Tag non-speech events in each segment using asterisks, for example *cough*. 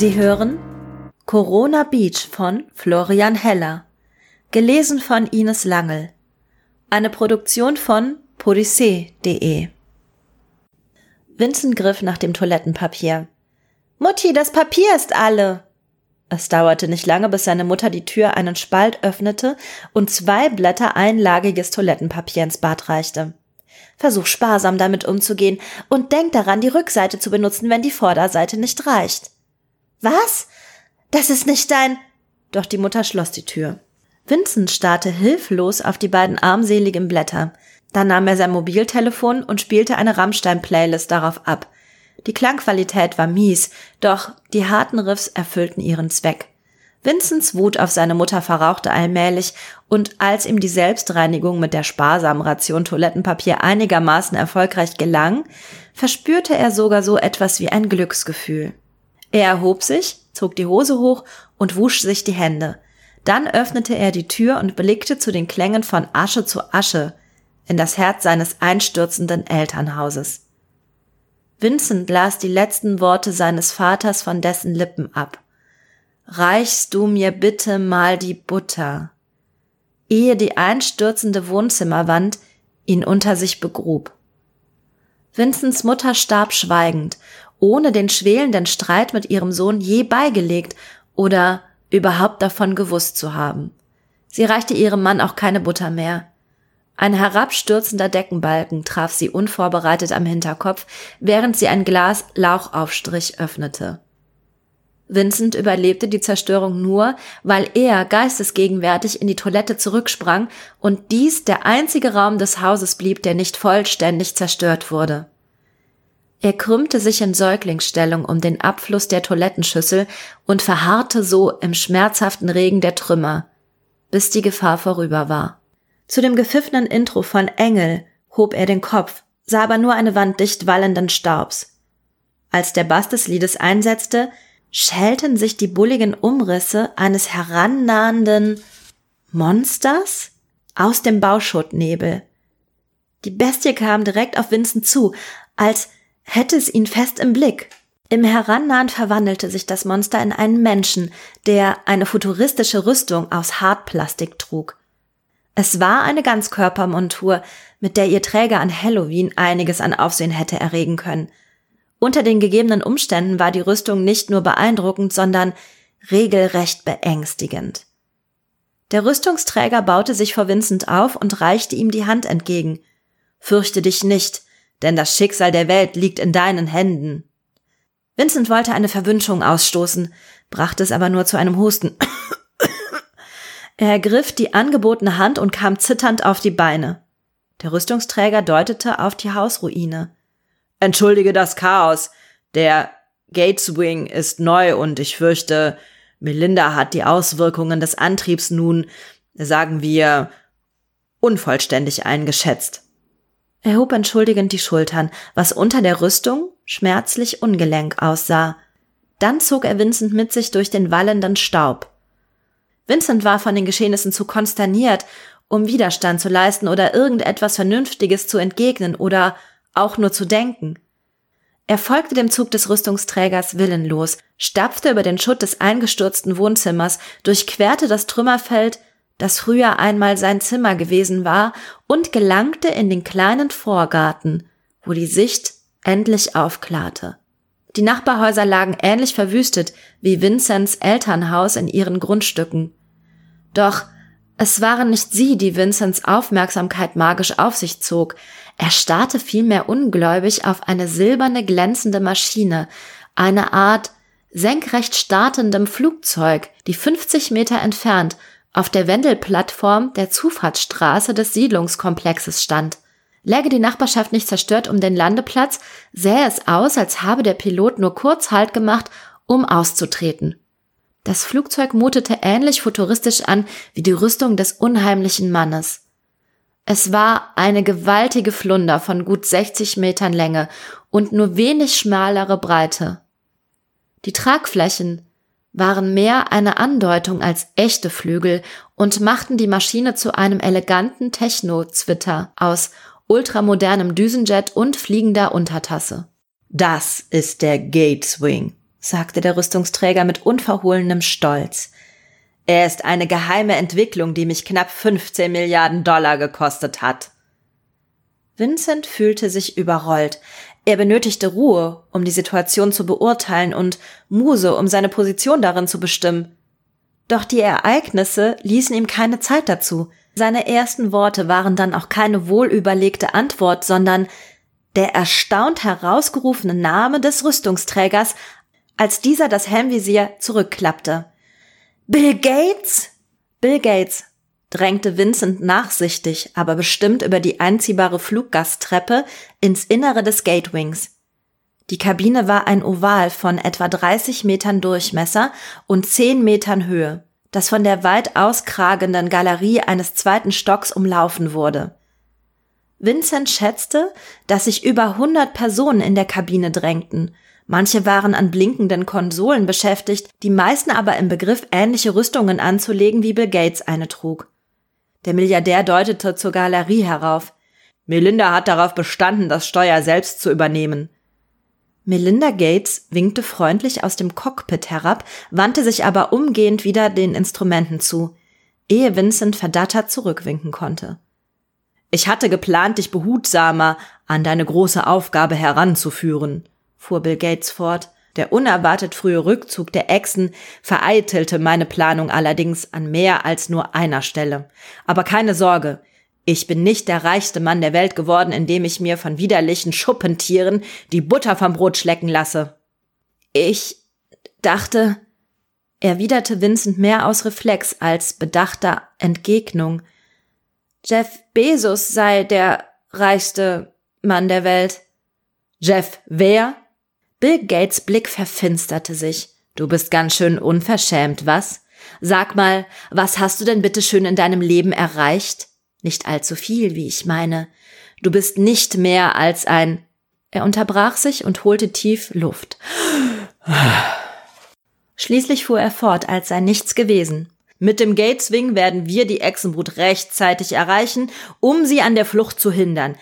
Sie hören Corona Beach von Florian Heller. Gelesen von Ines Langel. Eine Produktion von podyssee.de. Vincent griff nach dem Toilettenpapier. Mutti, das Papier ist alle. Es dauerte nicht lange, bis seine Mutter die Tür einen Spalt öffnete und zwei Blätter einlagiges Toilettenpapier ins Bad reichte. Versuch sparsam damit umzugehen und denk daran, die Rückseite zu benutzen, wenn die Vorderseite nicht reicht. Was? Das ist nicht dein. Doch die Mutter schloss die Tür. Vincent starrte hilflos auf die beiden armseligen Blätter. Dann nahm er sein Mobiltelefon und spielte eine Rammstein-Playlist darauf ab. Die Klangqualität war mies, doch die harten Riffs erfüllten ihren Zweck. Vincents Wut auf seine Mutter verrauchte allmählich, und als ihm die Selbstreinigung mit der sparsamen Ration Toilettenpapier einigermaßen erfolgreich gelang, verspürte er sogar so etwas wie ein Glücksgefühl. Er erhob sich, zog die Hose hoch und wusch sich die Hände. Dann öffnete er die Tür und blickte zu den Klängen von Asche zu Asche in das Herz seines einstürzenden Elternhauses. Vincent las die letzten Worte seines Vaters von dessen Lippen ab. Reichst du mir bitte mal die Butter, ehe die einstürzende Wohnzimmerwand ihn unter sich begrub. Vincents Mutter starb schweigend, ohne den schwelenden Streit mit ihrem Sohn je beigelegt oder überhaupt davon gewusst zu haben. Sie reichte ihrem Mann auch keine Butter mehr. Ein herabstürzender Deckenbalken traf sie unvorbereitet am Hinterkopf, während sie ein Glas Lauchaufstrich öffnete. Vincent überlebte die Zerstörung nur, weil er geistesgegenwärtig in die Toilette zurücksprang und dies der einzige Raum des Hauses blieb, der nicht vollständig zerstört wurde. Er krümmte sich in Säuglingsstellung um den Abfluss der Toilettenschüssel und verharrte so im schmerzhaften Regen der Trümmer, bis die Gefahr vorüber war. Zu dem gepfiffenen Intro von Engel hob er den Kopf, sah aber nur eine Wand dicht wallenden Staubs. Als der Bass des Liedes einsetzte, schälten sich die bulligen Umrisse eines herannahenden Monsters aus dem Bauschuttnebel. Die Bestie kam direkt auf Vincent zu, als hätte es ihn fest im Blick. Im Herannahen verwandelte sich das Monster in einen Menschen, der eine futuristische Rüstung aus Hartplastik trug. Es war eine Ganzkörpermontur, mit der ihr Träger an Halloween einiges an Aufsehen hätte erregen können. Unter den gegebenen Umständen war die Rüstung nicht nur beeindruckend, sondern regelrecht beängstigend. Der Rüstungsträger baute sich vor Vincent auf und reichte ihm die Hand entgegen. Fürchte dich nicht, denn das Schicksal der Welt liegt in deinen Händen. Vincent wollte eine Verwünschung ausstoßen, brachte es aber nur zu einem Husten. er ergriff die angebotene Hand und kam zitternd auf die Beine. Der Rüstungsträger deutete auf die Hausruine. Entschuldige das Chaos. Der Gateswing ist neu und ich fürchte, Melinda hat die Auswirkungen des Antriebs nun, sagen wir, unvollständig eingeschätzt. Er hob entschuldigend die Schultern, was unter der Rüstung schmerzlich ungelenk aussah. Dann zog er Vincent mit sich durch den wallenden Staub. Vincent war von den Geschehnissen zu konsterniert, um Widerstand zu leisten oder irgendetwas Vernünftiges zu entgegnen oder auch nur zu denken. Er folgte dem Zug des Rüstungsträgers willenlos, stapfte über den Schutt des eingestürzten Wohnzimmers, durchquerte das Trümmerfeld, das früher einmal sein Zimmer gewesen war, und gelangte in den kleinen Vorgarten, wo die Sicht endlich aufklarte. Die Nachbarhäuser lagen ähnlich verwüstet wie Vincents Elternhaus in ihren Grundstücken. Doch es waren nicht sie, die Vincents Aufmerksamkeit magisch auf sich zog. Er starrte vielmehr ungläubig auf eine silberne glänzende Maschine, eine Art senkrecht startendem Flugzeug, die 50 Meter entfernt auf der Wendelplattform der Zufahrtsstraße des Siedlungskomplexes stand. Läge die Nachbarschaft nicht zerstört um den Landeplatz, sähe es aus, als habe der Pilot nur kurz Halt gemacht, um auszutreten. Das Flugzeug mutete ähnlich futuristisch an wie die Rüstung des unheimlichen Mannes. Es war eine gewaltige Flunder von gut 60 Metern Länge und nur wenig schmalere Breite. Die Tragflächen waren mehr eine Andeutung als echte Flügel und machten die Maschine zu einem eleganten Techno-Zwitter aus ultramodernem Düsenjet und fliegender Untertasse. Das ist der Gateswing, sagte der Rüstungsträger mit unverhohlenem Stolz. Er ist eine geheime Entwicklung, die mich knapp 15 Milliarden Dollar gekostet hat. Vincent fühlte sich überrollt. Er benötigte Ruhe, um die Situation zu beurteilen und Muse, um seine Position darin zu bestimmen. Doch die Ereignisse ließen ihm keine Zeit dazu. Seine ersten Worte waren dann auch keine wohlüberlegte Antwort, sondern der erstaunt herausgerufene Name des Rüstungsträgers, als dieser das Helmvisier zurückklappte. Bill Gates? Bill Gates drängte Vincent nachsichtig, aber bestimmt über die einziehbare Fluggasttreppe ins Innere des Gatewings. Die Kabine war ein Oval von etwa 30 Metern Durchmesser und 10 Metern Höhe, das von der weit auskragenden Galerie eines zweiten Stocks umlaufen wurde. Vincent schätzte, dass sich über 100 Personen in der Kabine drängten. Manche waren an blinkenden Konsolen beschäftigt, die meisten aber im Begriff, ähnliche Rüstungen anzulegen, wie Bill Gates eine trug. Der Milliardär deutete zur Galerie herauf. Melinda hat darauf bestanden, das Steuer selbst zu übernehmen. Melinda Gates winkte freundlich aus dem Cockpit herab, wandte sich aber umgehend wieder den Instrumenten zu, ehe Vincent verdattert zurückwinken konnte. Ich hatte geplant, dich behutsamer an deine große Aufgabe heranzuführen, fuhr Bill Gates fort. Der unerwartet frühe Rückzug der Echsen vereitelte meine Planung allerdings an mehr als nur einer Stelle. Aber keine Sorge, ich bin nicht der reichste Mann der Welt geworden, indem ich mir von widerlichen Schuppentieren die Butter vom Brot schlecken lasse. Ich dachte, erwiderte Vincent mehr aus Reflex als bedachter Entgegnung. Jeff Bezos sei der reichste Mann der Welt. Jeff wer? Bill Gates Blick verfinsterte sich. Du bist ganz schön unverschämt, was? Sag mal, was hast du denn bitte schön in deinem Leben erreicht? Nicht allzu viel, wie ich meine. Du bist nicht mehr als ein. Er unterbrach sich und holte tief Luft. Schließlich fuhr er fort, als sei nichts gewesen. Mit dem Gateswing werden wir die Echsenbrut rechtzeitig erreichen, um sie an der Flucht zu hindern.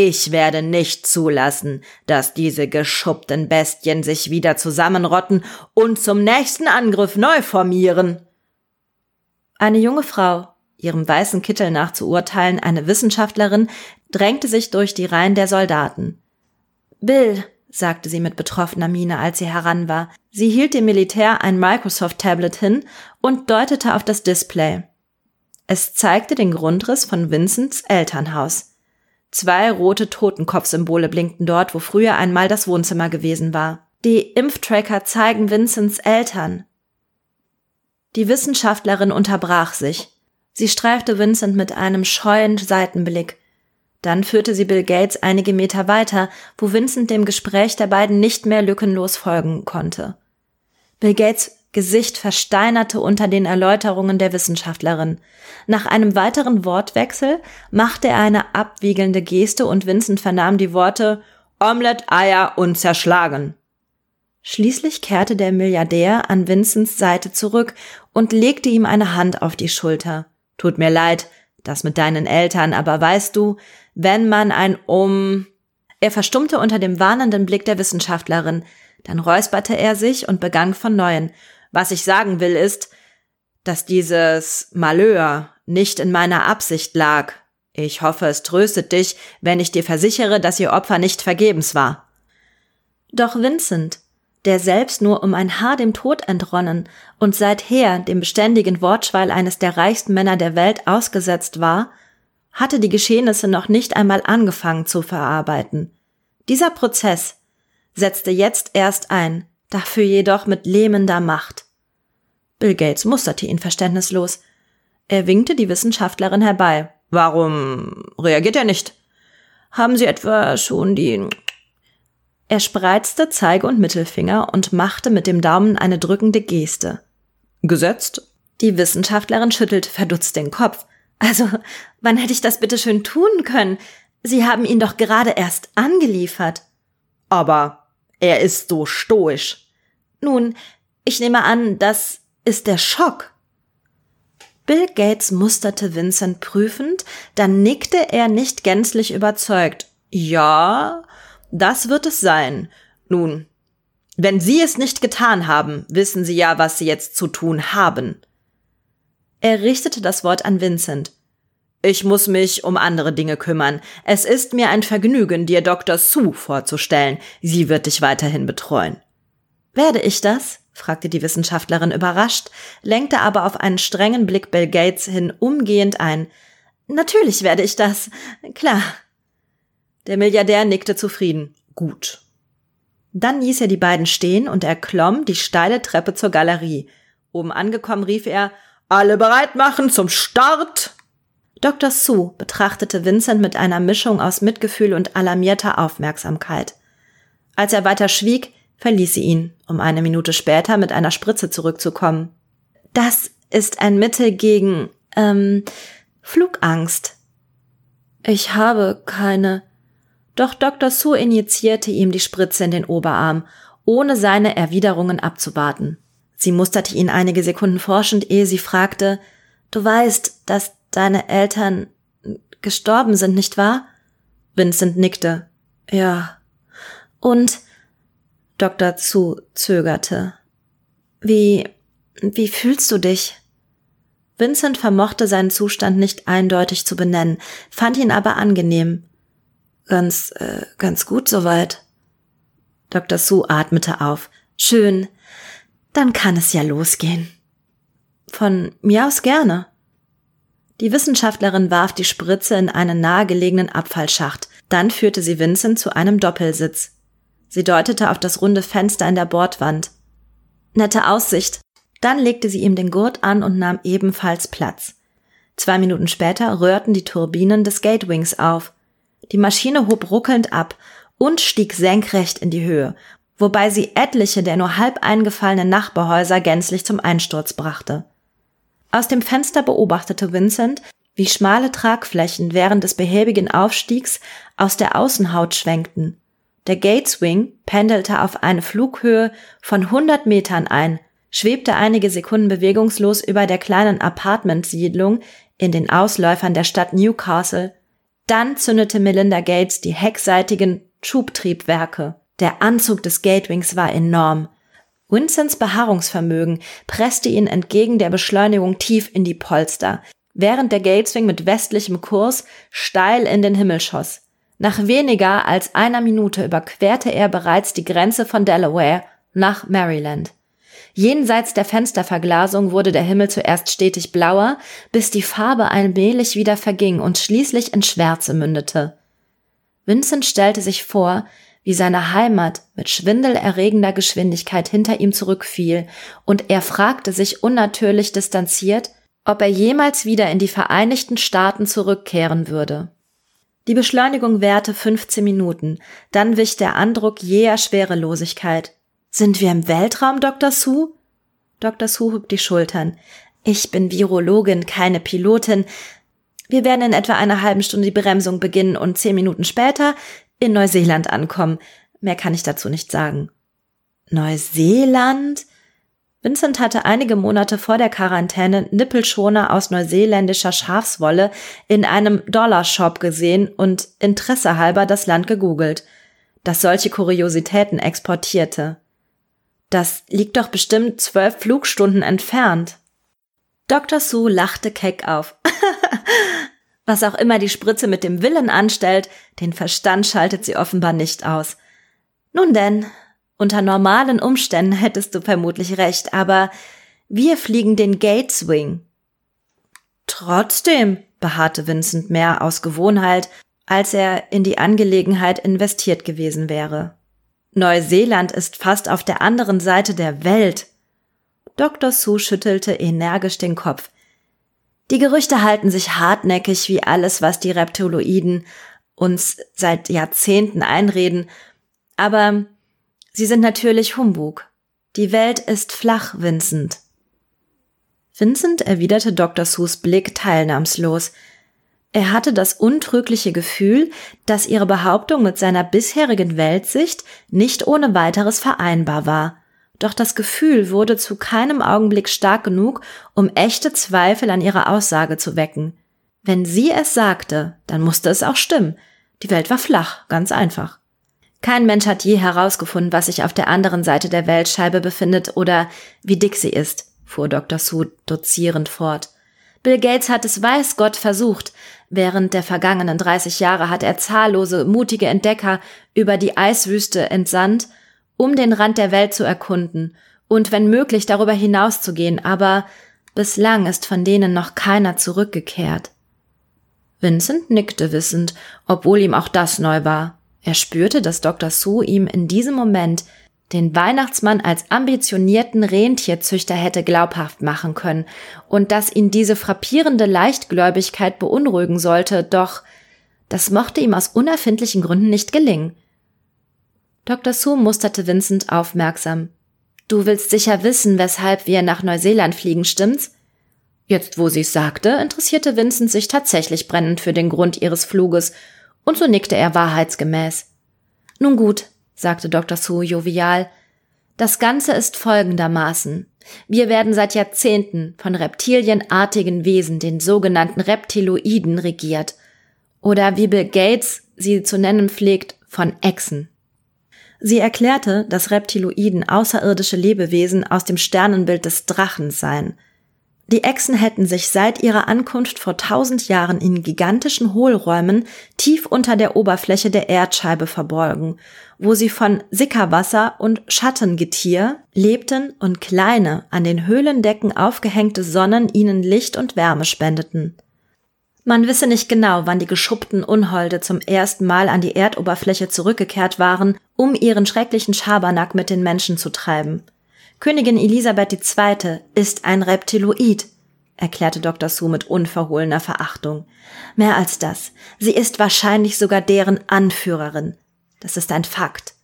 Ich werde nicht zulassen, dass diese geschuppten Bestien sich wieder zusammenrotten und zum nächsten Angriff neu formieren. Eine junge Frau, ihrem weißen Kittel nach zu urteilen eine Wissenschaftlerin, drängte sich durch die Reihen der Soldaten. Bill, sagte sie mit betroffener Miene, als sie heran war. Sie hielt dem Militär ein Microsoft-Tablet hin und deutete auf das Display. Es zeigte den Grundriss von Vincents Elternhaus. Zwei rote Totenkopfsymbole blinkten dort, wo früher einmal das Wohnzimmer gewesen war. Die Impftracker zeigen Vincents Eltern. Die Wissenschaftlerin unterbrach sich. Sie streifte Vincent mit einem scheuen Seitenblick. Dann führte sie Bill Gates einige Meter weiter, wo Vincent dem Gespräch der beiden nicht mehr lückenlos folgen konnte. Bill Gates Gesicht versteinerte unter den Erläuterungen der Wissenschaftlerin. Nach einem weiteren Wortwechsel machte er eine abwiegelnde Geste und Vincent vernahm die Worte Omelette, Eier und zerschlagen. Schließlich kehrte der Milliardär an Vincents Seite zurück und legte ihm eine Hand auf die Schulter. Tut mir leid, das mit deinen Eltern, aber weißt du, wenn man ein Um. Er verstummte unter dem warnenden Blick der Wissenschaftlerin, dann räusperte er sich und begann von neuem. Was ich sagen will ist, dass dieses Malheur nicht in meiner Absicht lag. Ich hoffe, es tröstet dich, wenn ich dir versichere, dass ihr Opfer nicht vergebens war. Doch Vincent, der selbst nur um ein Haar dem Tod entronnen und seither dem beständigen Wortschwall eines der reichsten Männer der Welt ausgesetzt war, hatte die Geschehnisse noch nicht einmal angefangen zu verarbeiten. Dieser Prozess setzte jetzt erst ein, dafür jedoch mit lähmender Macht. Bill Gates musterte ihn verständnislos. Er winkte die Wissenschaftlerin herbei. Warum reagiert er nicht? Haben Sie etwa schon die er spreizte Zeige und Mittelfinger und machte mit dem Daumen eine drückende Geste. Gesetzt? Die Wissenschaftlerin schüttelte verdutzt den Kopf. Also, wann hätte ich das bitte schön tun können? Sie haben ihn doch gerade erst angeliefert. Aber er ist so stoisch. Nun, ich nehme an, das ist der Schock. Bill Gates musterte Vincent prüfend, dann nickte er nicht gänzlich überzeugt. Ja, das wird es sein. Nun, Wenn Sie es nicht getan haben, wissen Sie ja, was Sie jetzt zu tun haben. Er richtete das Wort an Vincent. Ich muss mich um andere Dinge kümmern. Es ist mir ein Vergnügen, dir Dr. Sue vorzustellen. Sie wird dich weiterhin betreuen. Werde ich das? fragte die Wissenschaftlerin überrascht, lenkte aber auf einen strengen Blick Bill Gates hin umgehend ein. Natürlich werde ich das. Klar. Der Milliardär nickte zufrieden. Gut. Dann ließ er die beiden stehen und erklomm die steile Treppe zur Galerie. Oben angekommen rief er Alle bereit machen zum Start. Dr. Sue betrachtete Vincent mit einer Mischung aus Mitgefühl und alarmierter Aufmerksamkeit. Als er weiter schwieg, verließ sie ihn, um eine Minute später mit einer Spritze zurückzukommen. Das ist ein Mittel gegen, ähm, Flugangst. Ich habe keine. Doch Dr. Sue injizierte ihm die Spritze in den Oberarm, ohne seine Erwiderungen abzuwarten. Sie musterte ihn einige Sekunden forschend, ehe sie fragte, Du weißt, dass deine Eltern gestorben sind, nicht wahr? Vincent nickte. Ja. Und Dr. Zu zögerte. Wie, wie fühlst du dich? Vincent vermochte seinen Zustand nicht eindeutig zu benennen, fand ihn aber angenehm. Ganz, äh, ganz gut soweit. Dr. Sue atmete auf. Schön. Dann kann es ja losgehen. Von mir aus gerne. Die Wissenschaftlerin warf die Spritze in einen nahegelegenen Abfallschacht. Dann führte sie Vincent zu einem Doppelsitz. Sie deutete auf das runde Fenster in der Bordwand. Nette Aussicht. Dann legte sie ihm den Gurt an und nahm ebenfalls Platz. Zwei Minuten später rührten die Turbinen des Gatewings auf. Die Maschine hob ruckelnd ab und stieg senkrecht in die Höhe, wobei sie etliche der nur halb eingefallenen Nachbarhäuser gänzlich zum Einsturz brachte. Aus dem Fenster beobachtete Vincent, wie schmale Tragflächen während des behäbigen Aufstiegs aus der Außenhaut schwenkten. Der Gateswing pendelte auf eine Flughöhe von 100 Metern ein, schwebte einige Sekunden bewegungslos über der kleinen Apartmentsiedlung in den Ausläufern der Stadt Newcastle. Dann zündete Melinda Gates die heckseitigen Schubtriebwerke. Der Anzug des Gatewings war enorm. Vincents Beharrungsvermögen presste ihn entgegen der Beschleunigung tief in die Polster, während der Gateswing mit westlichem Kurs steil in den Himmel schoss. Nach weniger als einer Minute überquerte er bereits die Grenze von Delaware nach Maryland. Jenseits der Fensterverglasung wurde der Himmel zuerst stetig blauer, bis die Farbe allmählich wieder verging und schließlich in Schwärze mündete. Vincent stellte sich vor, wie seine Heimat mit schwindelerregender Geschwindigkeit hinter ihm zurückfiel, und er fragte sich unnatürlich distanziert, ob er jemals wieder in die Vereinigten Staaten zurückkehren würde. Die Beschleunigung währte 15 Minuten, dann wich der Andruck jäher Schwerelosigkeit. Sind wir im Weltraum, Dr. Sue? Dr. Sue hob die Schultern. Ich bin Virologin, keine Pilotin. Wir werden in etwa einer halben Stunde die Bremsung beginnen und zehn Minuten später in Neuseeland ankommen. Mehr kann ich dazu nicht sagen. Neuseeland? Vincent hatte einige Monate vor der Quarantäne Nippelschoner aus neuseeländischer Schafswolle in einem Dollarshop gesehen und Interesse halber das Land gegoogelt, das solche Kuriositäten exportierte. Das liegt doch bestimmt zwölf Flugstunden entfernt. Dr. Sue lachte keck auf. *laughs* Was auch immer die Spritze mit dem Willen anstellt, den Verstand schaltet sie offenbar nicht aus. Nun denn, unter normalen Umständen hättest du vermutlich recht, aber wir fliegen den Gateswing. Trotzdem, beharrte Vincent mehr aus Gewohnheit, als er in die Angelegenheit investiert gewesen wäre. Neuseeland ist fast auf der anderen Seite der Welt. Dr. Sue schüttelte energisch den Kopf. Die Gerüchte halten sich hartnäckig wie alles, was die Reptiloiden uns seit Jahrzehnten einreden, aber sie sind natürlich Humbug. Die Welt ist flach, Vincent. Vincent erwiderte Dr. Sus Blick teilnahmslos. Er hatte das untrügliche Gefühl, dass ihre Behauptung mit seiner bisherigen Weltsicht nicht ohne weiteres vereinbar war. Doch das Gefühl wurde zu keinem Augenblick stark genug, um echte Zweifel an ihrer Aussage zu wecken. Wenn sie es sagte, dann musste es auch stimmen. Die Welt war flach, ganz einfach. Kein Mensch hat je herausgefunden, was sich auf der anderen Seite der Weltscheibe befindet oder wie dick sie ist, fuhr Dr. Sue dozierend fort. Bill Gates hat es weiß Gott versucht. Während der vergangenen 30 Jahre hat er zahllose, mutige Entdecker über die Eiswüste entsandt, um den Rand der Welt zu erkunden und wenn möglich darüber hinauszugehen, aber bislang ist von denen noch keiner zurückgekehrt. Vincent nickte wissend, obwohl ihm auch das neu war. Er spürte, dass Dr. Sue ihm in diesem Moment den Weihnachtsmann als ambitionierten Rentierzüchter hätte glaubhaft machen können und dass ihn diese frappierende Leichtgläubigkeit beunruhigen sollte, doch das mochte ihm aus unerfindlichen Gründen nicht gelingen. Dr. Sue musterte Vincent aufmerksam. Du willst sicher wissen, weshalb wir nach Neuseeland fliegen, stimmt's? Jetzt, wo sie's sagte, interessierte Vincent sich tatsächlich brennend für den Grund ihres Fluges, und so nickte er wahrheitsgemäß. Nun gut, sagte Dr. Sue jovial. Das Ganze ist folgendermaßen. Wir werden seit Jahrzehnten von reptilienartigen Wesen, den sogenannten Reptiloiden, regiert. Oder wie Bill Gates sie zu nennen pflegt, von Echsen. Sie erklärte, dass Reptiloiden außerirdische Lebewesen aus dem Sternenbild des Drachens seien. Die Echsen hätten sich seit ihrer Ankunft vor tausend Jahren in gigantischen Hohlräumen tief unter der Oberfläche der Erdscheibe verborgen, wo sie von Sickerwasser und Schattengetier lebten und kleine, an den Höhlendecken aufgehängte Sonnen ihnen Licht und Wärme spendeten. Man wisse nicht genau, wann die geschuppten Unholde zum ersten Mal an die Erdoberfläche zurückgekehrt waren, um ihren schrecklichen Schabernack mit den Menschen zu treiben. Königin Elisabeth II. ist ein Reptiloid, erklärte Dr. Sue mit unverhohlener Verachtung. Mehr als das. Sie ist wahrscheinlich sogar deren Anführerin. Das ist ein Fakt.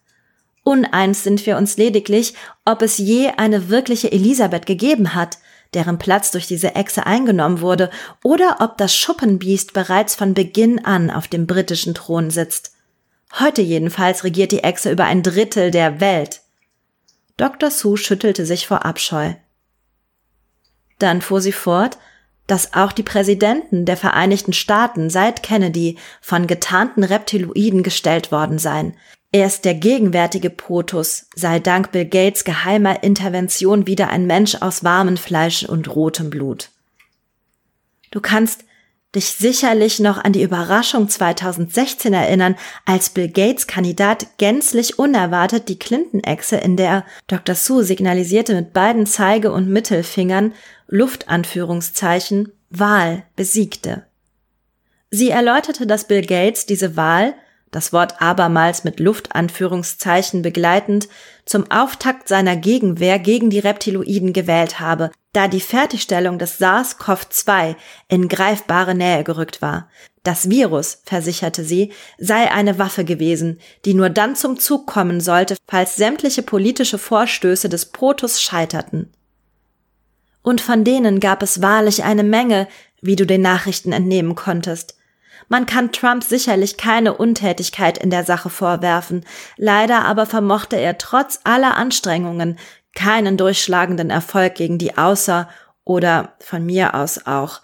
Uneins sind wir uns lediglich, ob es je eine wirkliche Elisabeth gegeben hat, deren Platz durch diese Echse eingenommen wurde, oder ob das Schuppenbiest bereits von Beginn an auf dem britischen Thron sitzt. Heute jedenfalls regiert die Echse über ein Drittel der Welt. Dr. Sue schüttelte sich vor Abscheu. Dann fuhr sie fort, dass auch die Präsidenten der Vereinigten Staaten seit Kennedy von getarnten Reptiloiden gestellt worden seien. Erst der gegenwärtige Protus sei dank Bill Gates geheimer Intervention wieder ein Mensch aus warmem Fleisch und rotem Blut. Du kannst dich sicherlich noch an die Überraschung 2016 erinnern, als Bill Gates Kandidat gänzlich unerwartet die Clinton-Echse, in der Dr. Sue signalisierte mit beiden Zeige- und Mittelfingern Luftanführungszeichen Wahl besiegte. Sie erläuterte, dass Bill Gates diese Wahl das Wort abermals mit Luftanführungszeichen begleitend, zum Auftakt seiner Gegenwehr gegen die Reptiloiden gewählt habe, da die Fertigstellung des SARS-CoV-2 in greifbare Nähe gerückt war. Das Virus, versicherte sie, sei eine Waffe gewesen, die nur dann zum Zug kommen sollte, falls sämtliche politische Vorstöße des Protus scheiterten. Und von denen gab es wahrlich eine Menge, wie du den Nachrichten entnehmen konntest. Man kann Trump sicherlich keine Untätigkeit in der Sache vorwerfen, leider aber vermochte er trotz aller Anstrengungen keinen durchschlagenden Erfolg gegen die außer oder von mir aus auch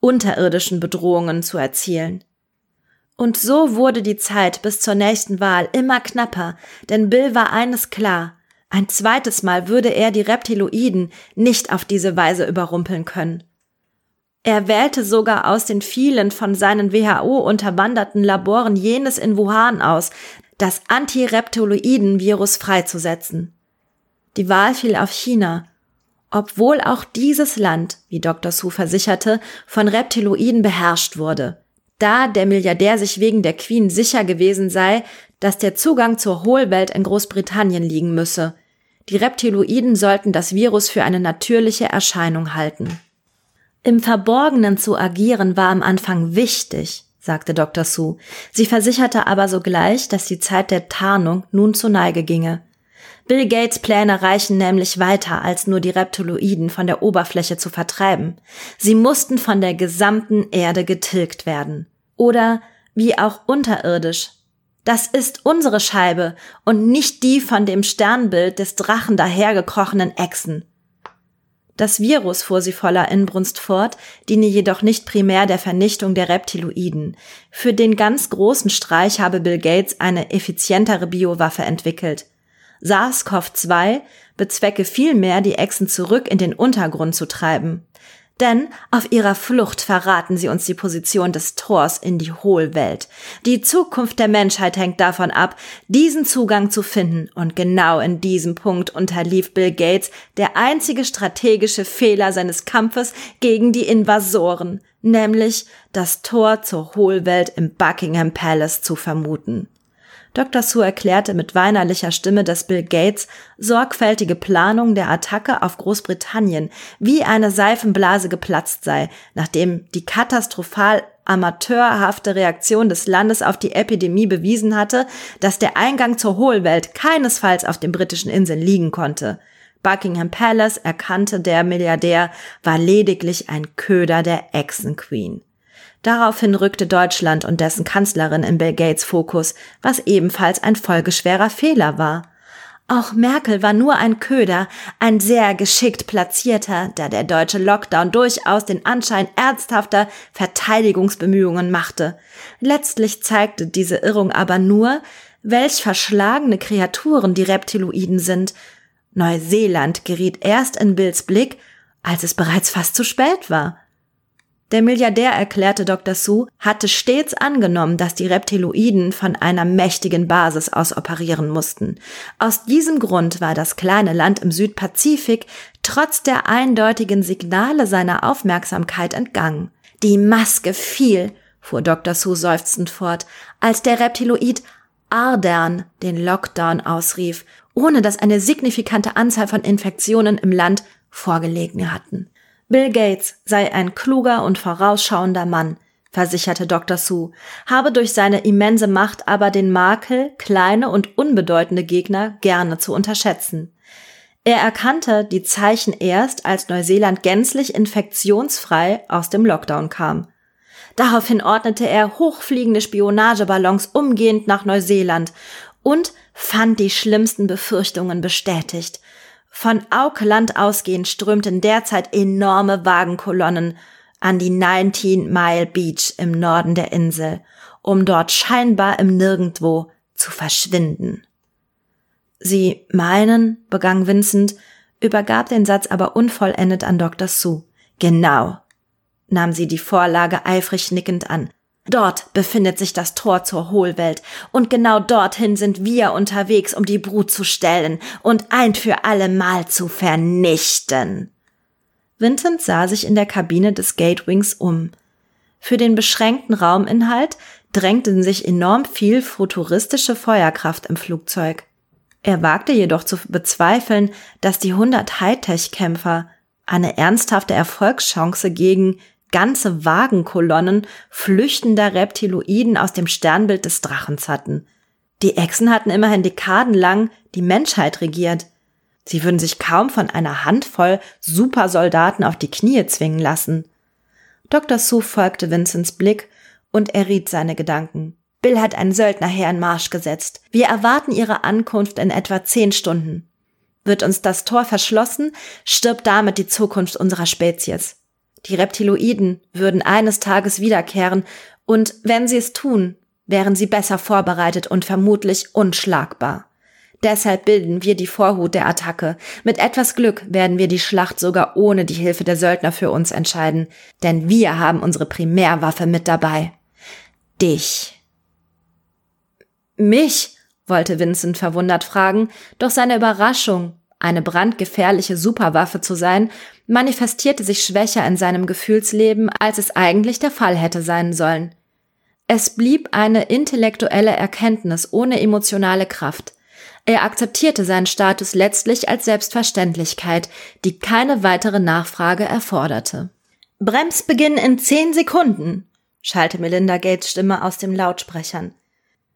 unterirdischen Bedrohungen zu erzielen. Und so wurde die Zeit bis zur nächsten Wahl immer knapper, denn Bill war eines klar, ein zweites Mal würde er die Reptiloiden nicht auf diese Weise überrumpeln können. Er wählte sogar aus den vielen von seinen WHO unterwanderten Laboren jenes in Wuhan aus, das Antireptiloiden-Virus freizusetzen. Die Wahl fiel auf China, obwohl auch dieses Land, wie Dr. Su versicherte, von Reptiloiden beherrscht wurde. Da der Milliardär sich wegen der Queen sicher gewesen sei, dass der Zugang zur Hohlwelt in Großbritannien liegen müsse. Die Reptiloiden sollten das Virus für eine natürliche Erscheinung halten. Im Verborgenen zu agieren war am Anfang wichtig, sagte Dr. Su. Sie versicherte aber sogleich, dass die Zeit der Tarnung nun zur Neige ginge. Bill Gates Pläne reichen nämlich weiter, als nur die Reptiloiden von der Oberfläche zu vertreiben. Sie mussten von der gesamten Erde getilgt werden. Oder wie auch unterirdisch. Das ist unsere Scheibe und nicht die von dem Sternbild des Drachen dahergekrochenen Echsen. Das Virus, fuhr sie voller Inbrunst fort, diene jedoch nicht primär der Vernichtung der Reptiloiden. Für den ganz großen Streich habe Bill Gates eine effizientere Biowaffe entwickelt. SARS-CoV-2 bezwecke vielmehr, die Echsen zurück in den Untergrund zu treiben. Denn auf ihrer Flucht verraten sie uns die Position des Tors in die Hohlwelt. Die Zukunft der Menschheit hängt davon ab, diesen Zugang zu finden. Und genau in diesem Punkt unterlief Bill Gates der einzige strategische Fehler seines Kampfes gegen die Invasoren, nämlich das Tor zur Hohlwelt im Buckingham Palace zu vermuten. Dr. Sue erklärte mit weinerlicher Stimme, dass Bill Gates sorgfältige Planung der Attacke auf Großbritannien wie eine Seifenblase geplatzt sei, nachdem die katastrophal amateurhafte Reaktion des Landes auf die Epidemie bewiesen hatte, dass der Eingang zur Hohlwelt keinesfalls auf den britischen Inseln liegen konnte. Buckingham Palace, erkannte der Milliardär, war lediglich ein Köder der Echsenqueen. Daraufhin rückte Deutschland und dessen Kanzlerin in Bill Gates Fokus, was ebenfalls ein folgeschwerer Fehler war. Auch Merkel war nur ein Köder, ein sehr geschickt platzierter, da der deutsche Lockdown durchaus den Anschein ernsthafter Verteidigungsbemühungen machte. Letztlich zeigte diese Irrung aber nur, welch verschlagene Kreaturen die Reptiloiden sind. Neuseeland geriet erst in Bills Blick, als es bereits fast zu spät war. Der Milliardär, erklärte Dr. Su, hatte stets angenommen, dass die Reptiloiden von einer mächtigen Basis aus operieren mussten. Aus diesem Grund war das kleine Land im Südpazifik trotz der eindeutigen Signale seiner Aufmerksamkeit entgangen. Die Maske fiel, fuhr Dr. Su seufzend fort, als der Reptiloid Ardern den Lockdown ausrief, ohne dass eine signifikante Anzahl von Infektionen im Land vorgelegen hatten. Bill Gates sei ein kluger und vorausschauender Mann, versicherte Dr. Sue, habe durch seine immense Macht aber den Makel, kleine und unbedeutende Gegner gerne zu unterschätzen. Er erkannte die Zeichen erst, als Neuseeland gänzlich infektionsfrei aus dem Lockdown kam. Daraufhin ordnete er hochfliegende Spionageballons umgehend nach Neuseeland und fand die schlimmsten Befürchtungen bestätigt. Von Auckland ausgehend strömten derzeit enorme Wagenkolonnen an die 19 Mile Beach im Norden der Insel, um dort scheinbar im Nirgendwo zu verschwinden. Sie meinen, begann Vincent, übergab den Satz aber unvollendet an Dr. Sue. Genau, nahm sie die Vorlage eifrig nickend an. Dort befindet sich das Tor zur Hohlwelt, und genau dorthin sind wir unterwegs, um die Brut zu stellen und ein für alle Mal zu vernichten. Vincent sah sich in der Kabine des Gatewings um. Für den beschränkten Rauminhalt drängten sich enorm viel futuristische Feuerkraft im Flugzeug. Er wagte jedoch zu bezweifeln, dass die 100 Hightech-Kämpfer eine ernsthafte Erfolgschance gegen ganze Wagenkolonnen flüchtender Reptiloiden aus dem Sternbild des Drachens hatten. Die Echsen hatten immerhin dekadenlang die Menschheit regiert. Sie würden sich kaum von einer Handvoll Supersoldaten auf die Knie zwingen lassen. Dr. Sue folgte Vincents Blick und erriet seine Gedanken. Bill hat einen Söldnerheer in Marsch gesetzt. Wir erwarten ihre Ankunft in etwa zehn Stunden. Wird uns das Tor verschlossen, stirbt damit die Zukunft unserer Spezies. Die Reptiloiden würden eines Tages wiederkehren, und wenn sie es tun, wären sie besser vorbereitet und vermutlich unschlagbar. Deshalb bilden wir die Vorhut der Attacke. Mit etwas Glück werden wir die Schlacht sogar ohne die Hilfe der Söldner für uns entscheiden, denn wir haben unsere Primärwaffe mit dabei. Dich. Mich? wollte Vincent verwundert fragen, doch seine Überraschung eine brandgefährliche Superwaffe zu sein, manifestierte sich schwächer in seinem Gefühlsleben, als es eigentlich der Fall hätte sein sollen. Es blieb eine intellektuelle Erkenntnis ohne emotionale Kraft. Er akzeptierte seinen Status letztlich als Selbstverständlichkeit, die keine weitere Nachfrage erforderte. Bremsbeginn in zehn Sekunden, schallte Melinda Gates Stimme aus den Lautsprechern.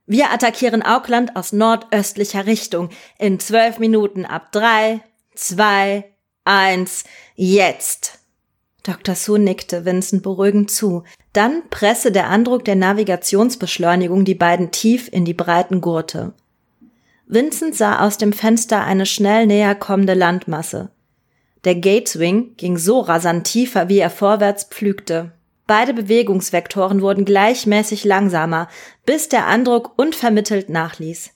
Wir attackieren Auckland aus nordöstlicher Richtung in zwölf Minuten ab drei, zwei, eins, jetzt. Dr. Sue nickte Vincent beruhigend zu. Dann presste der Andruck der Navigationsbeschleunigung die beiden tief in die breiten Gurte. Vincent sah aus dem Fenster eine schnell näher kommende Landmasse. Der Gateswing ging so rasant tiefer, wie er vorwärts pflügte. Beide Bewegungsvektoren wurden gleichmäßig langsamer, bis der Andruck unvermittelt nachließ.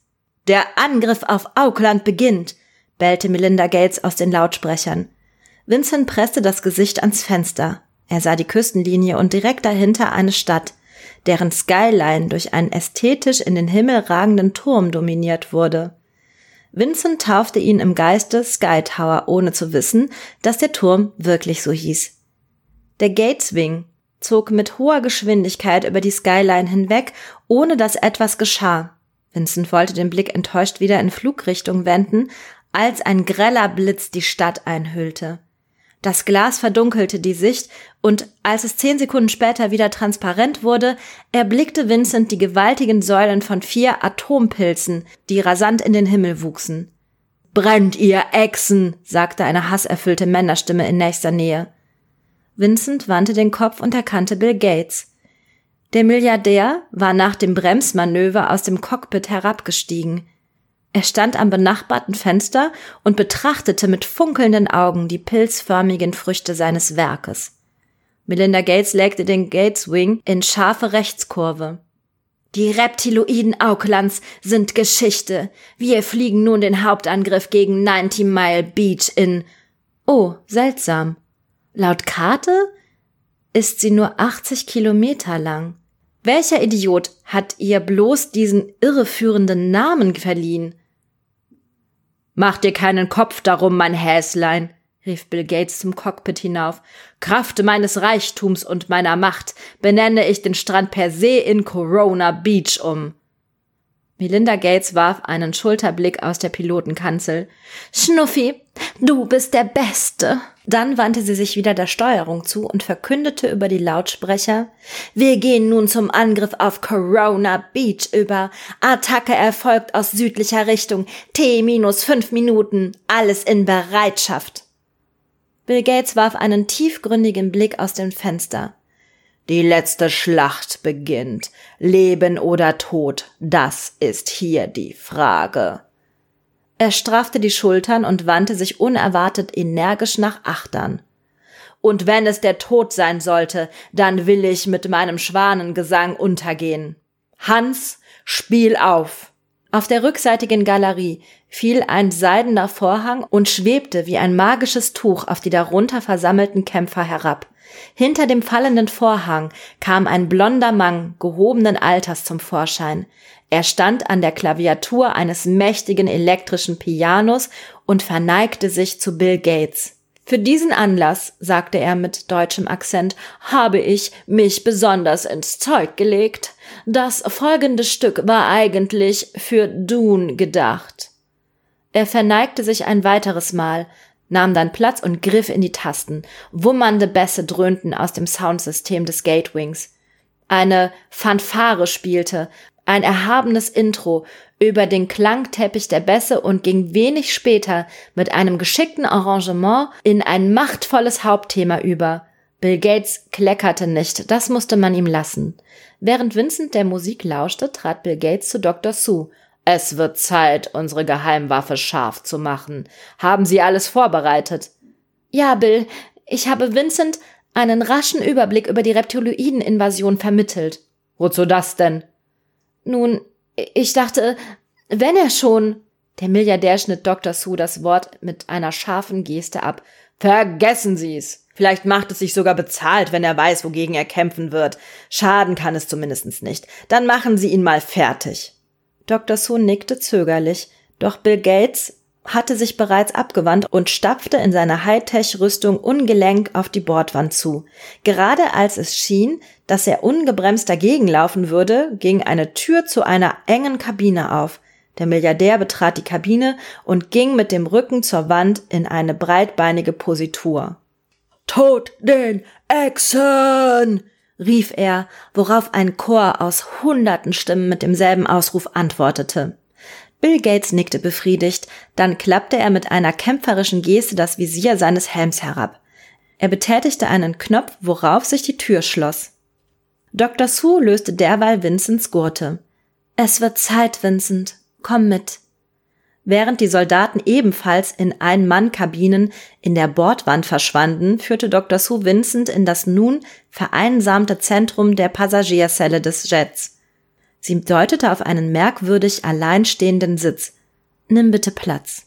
Der Angriff auf Auckland beginnt, bellte Melinda Gates aus den Lautsprechern. Vincent presste das Gesicht ans Fenster. Er sah die Küstenlinie und direkt dahinter eine Stadt, deren Skyline durch einen ästhetisch in den Himmel ragenden Turm dominiert wurde. Vincent taufte ihn im Geiste Sky Tower, ohne zu wissen, dass der Turm wirklich so hieß. Der Gateswing zog mit hoher Geschwindigkeit über die Skyline hinweg, ohne dass etwas geschah. Vincent wollte den Blick enttäuscht wieder in Flugrichtung wenden, als ein greller Blitz die Stadt einhüllte. Das Glas verdunkelte die Sicht, und als es zehn Sekunden später wieder transparent wurde, erblickte Vincent die gewaltigen Säulen von vier Atompilzen, die rasant in den Himmel wuchsen. Brennt ihr Echsen, sagte eine hasserfüllte Männerstimme in nächster Nähe. Vincent wandte den Kopf und erkannte Bill Gates. Der Milliardär war nach dem Bremsmanöver aus dem Cockpit herabgestiegen. Er stand am benachbarten Fenster und betrachtete mit funkelnden Augen die pilzförmigen Früchte seines Werkes. Melinda Gates legte den Gateswing in scharfe Rechtskurve. Die Reptiloiden Aucklands sind Geschichte. Wir fliegen nun den Hauptangriff gegen 90 Mile Beach in. Oh, seltsam. Laut Karte ist sie nur 80 Kilometer lang. Welcher Idiot hat ihr bloß diesen irreführenden Namen verliehen? Mach dir keinen Kopf darum, mein Häslein, rief Bill Gates zum Cockpit hinauf. Kraft meines Reichtums und meiner Macht benenne ich den Strand per se in Corona Beach um. Melinda Gates warf einen Schulterblick aus der Pilotenkanzel. Schnuffi, du bist der Beste. Dann wandte sie sich wieder der Steuerung zu und verkündete über die Lautsprecher Wir gehen nun zum Angriff auf Corona Beach über. Attacke erfolgt aus südlicher Richtung. T minus fünf Minuten. Alles in Bereitschaft. Bill Gates warf einen tiefgründigen Blick aus dem Fenster. Die letzte Schlacht beginnt. Leben oder Tod, das ist hier die Frage. Er straffte die Schultern und wandte sich unerwartet energisch nach Achtern. Und wenn es der Tod sein sollte, dann will ich mit meinem Schwanengesang untergehen. Hans, spiel auf! Auf der rückseitigen Galerie fiel ein seidener Vorhang und schwebte wie ein magisches Tuch auf die darunter versammelten Kämpfer herab. Hinter dem fallenden Vorhang kam ein blonder Mann gehobenen Alters zum Vorschein. Er stand an der Klaviatur eines mächtigen elektrischen Pianos und verneigte sich zu Bill Gates. Für diesen Anlass, sagte er mit deutschem Akzent, habe ich mich besonders ins Zeug gelegt. Das folgende Stück war eigentlich für Dune gedacht. Er verneigte sich ein weiteres Mal, nahm dann Platz und griff in die Tasten. Wummernde Bässe dröhnten aus dem Soundsystem des Gatewings. Eine Fanfare spielte, ein erhabenes Intro über den Klangteppich der Bässe und ging wenig später mit einem geschickten Arrangement in ein machtvolles Hauptthema über. Bill Gates kleckerte nicht, das musste man ihm lassen. Während Vincent der Musik lauschte, trat Bill Gates zu Dr. Sue. Es wird Zeit, unsere Geheimwaffe scharf zu machen. Haben Sie alles vorbereitet? Ja, Bill. Ich habe Vincent einen raschen Überblick über die Reptiloiden-Invasion vermittelt. Wozu das denn? Nun, ich dachte, wenn er schon. Der Milliardär schnitt Dr. Sue das Wort mit einer scharfen Geste ab. Vergessen Sie's. Vielleicht macht es sich sogar bezahlt, wenn er weiß, wogegen er kämpfen wird. Schaden kann es zumindest nicht. Dann machen Sie ihn mal fertig. Dr. Sue nickte zögerlich, doch Bill Gates hatte sich bereits abgewandt und stapfte in seiner Hightech-Rüstung ungelenk auf die Bordwand zu. Gerade als es schien, dass er ungebremst dagegen laufen würde, ging eine Tür zu einer engen Kabine auf. Der Milliardär betrat die Kabine und ging mit dem Rücken zur Wand in eine breitbeinige Positur. Tod den Echsen! Rief er, worauf ein Chor aus hunderten Stimmen mit demselben Ausruf antwortete. Bill Gates nickte befriedigt, dann klappte er mit einer kämpferischen Geste das Visier seines Helms herab. Er betätigte einen Knopf, worauf sich die Tür schloss. Dr. Sue löste derweil Vincents Gurte. Es wird Zeit, Vincent. Komm mit. Während die Soldaten ebenfalls in Ein-Mann-Kabinen in der Bordwand verschwanden, führte Dr. Sue Vincent in das nun vereinsamte Zentrum der Passagierzelle des Jets. Sie deutete auf einen merkwürdig alleinstehenden Sitz. Nimm bitte Platz.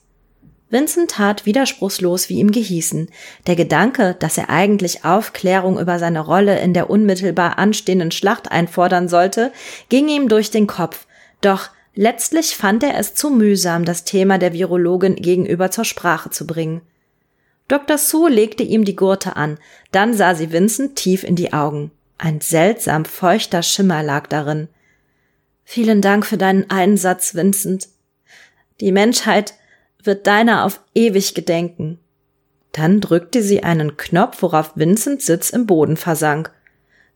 Vincent tat widerspruchslos, wie ihm gehießen. Der Gedanke, dass er eigentlich Aufklärung über seine Rolle in der unmittelbar anstehenden Schlacht einfordern sollte, ging ihm durch den Kopf. Doch Letztlich fand er es zu mühsam, das Thema der Virologin gegenüber zur Sprache zu bringen. Dr. Sue legte ihm die Gurte an, dann sah sie Vincent tief in die Augen. Ein seltsam feuchter Schimmer lag darin. Vielen Dank für deinen Einsatz, Vincent. Die Menschheit wird deiner auf ewig gedenken. Dann drückte sie einen Knopf, worauf Vincent Sitz im Boden versank.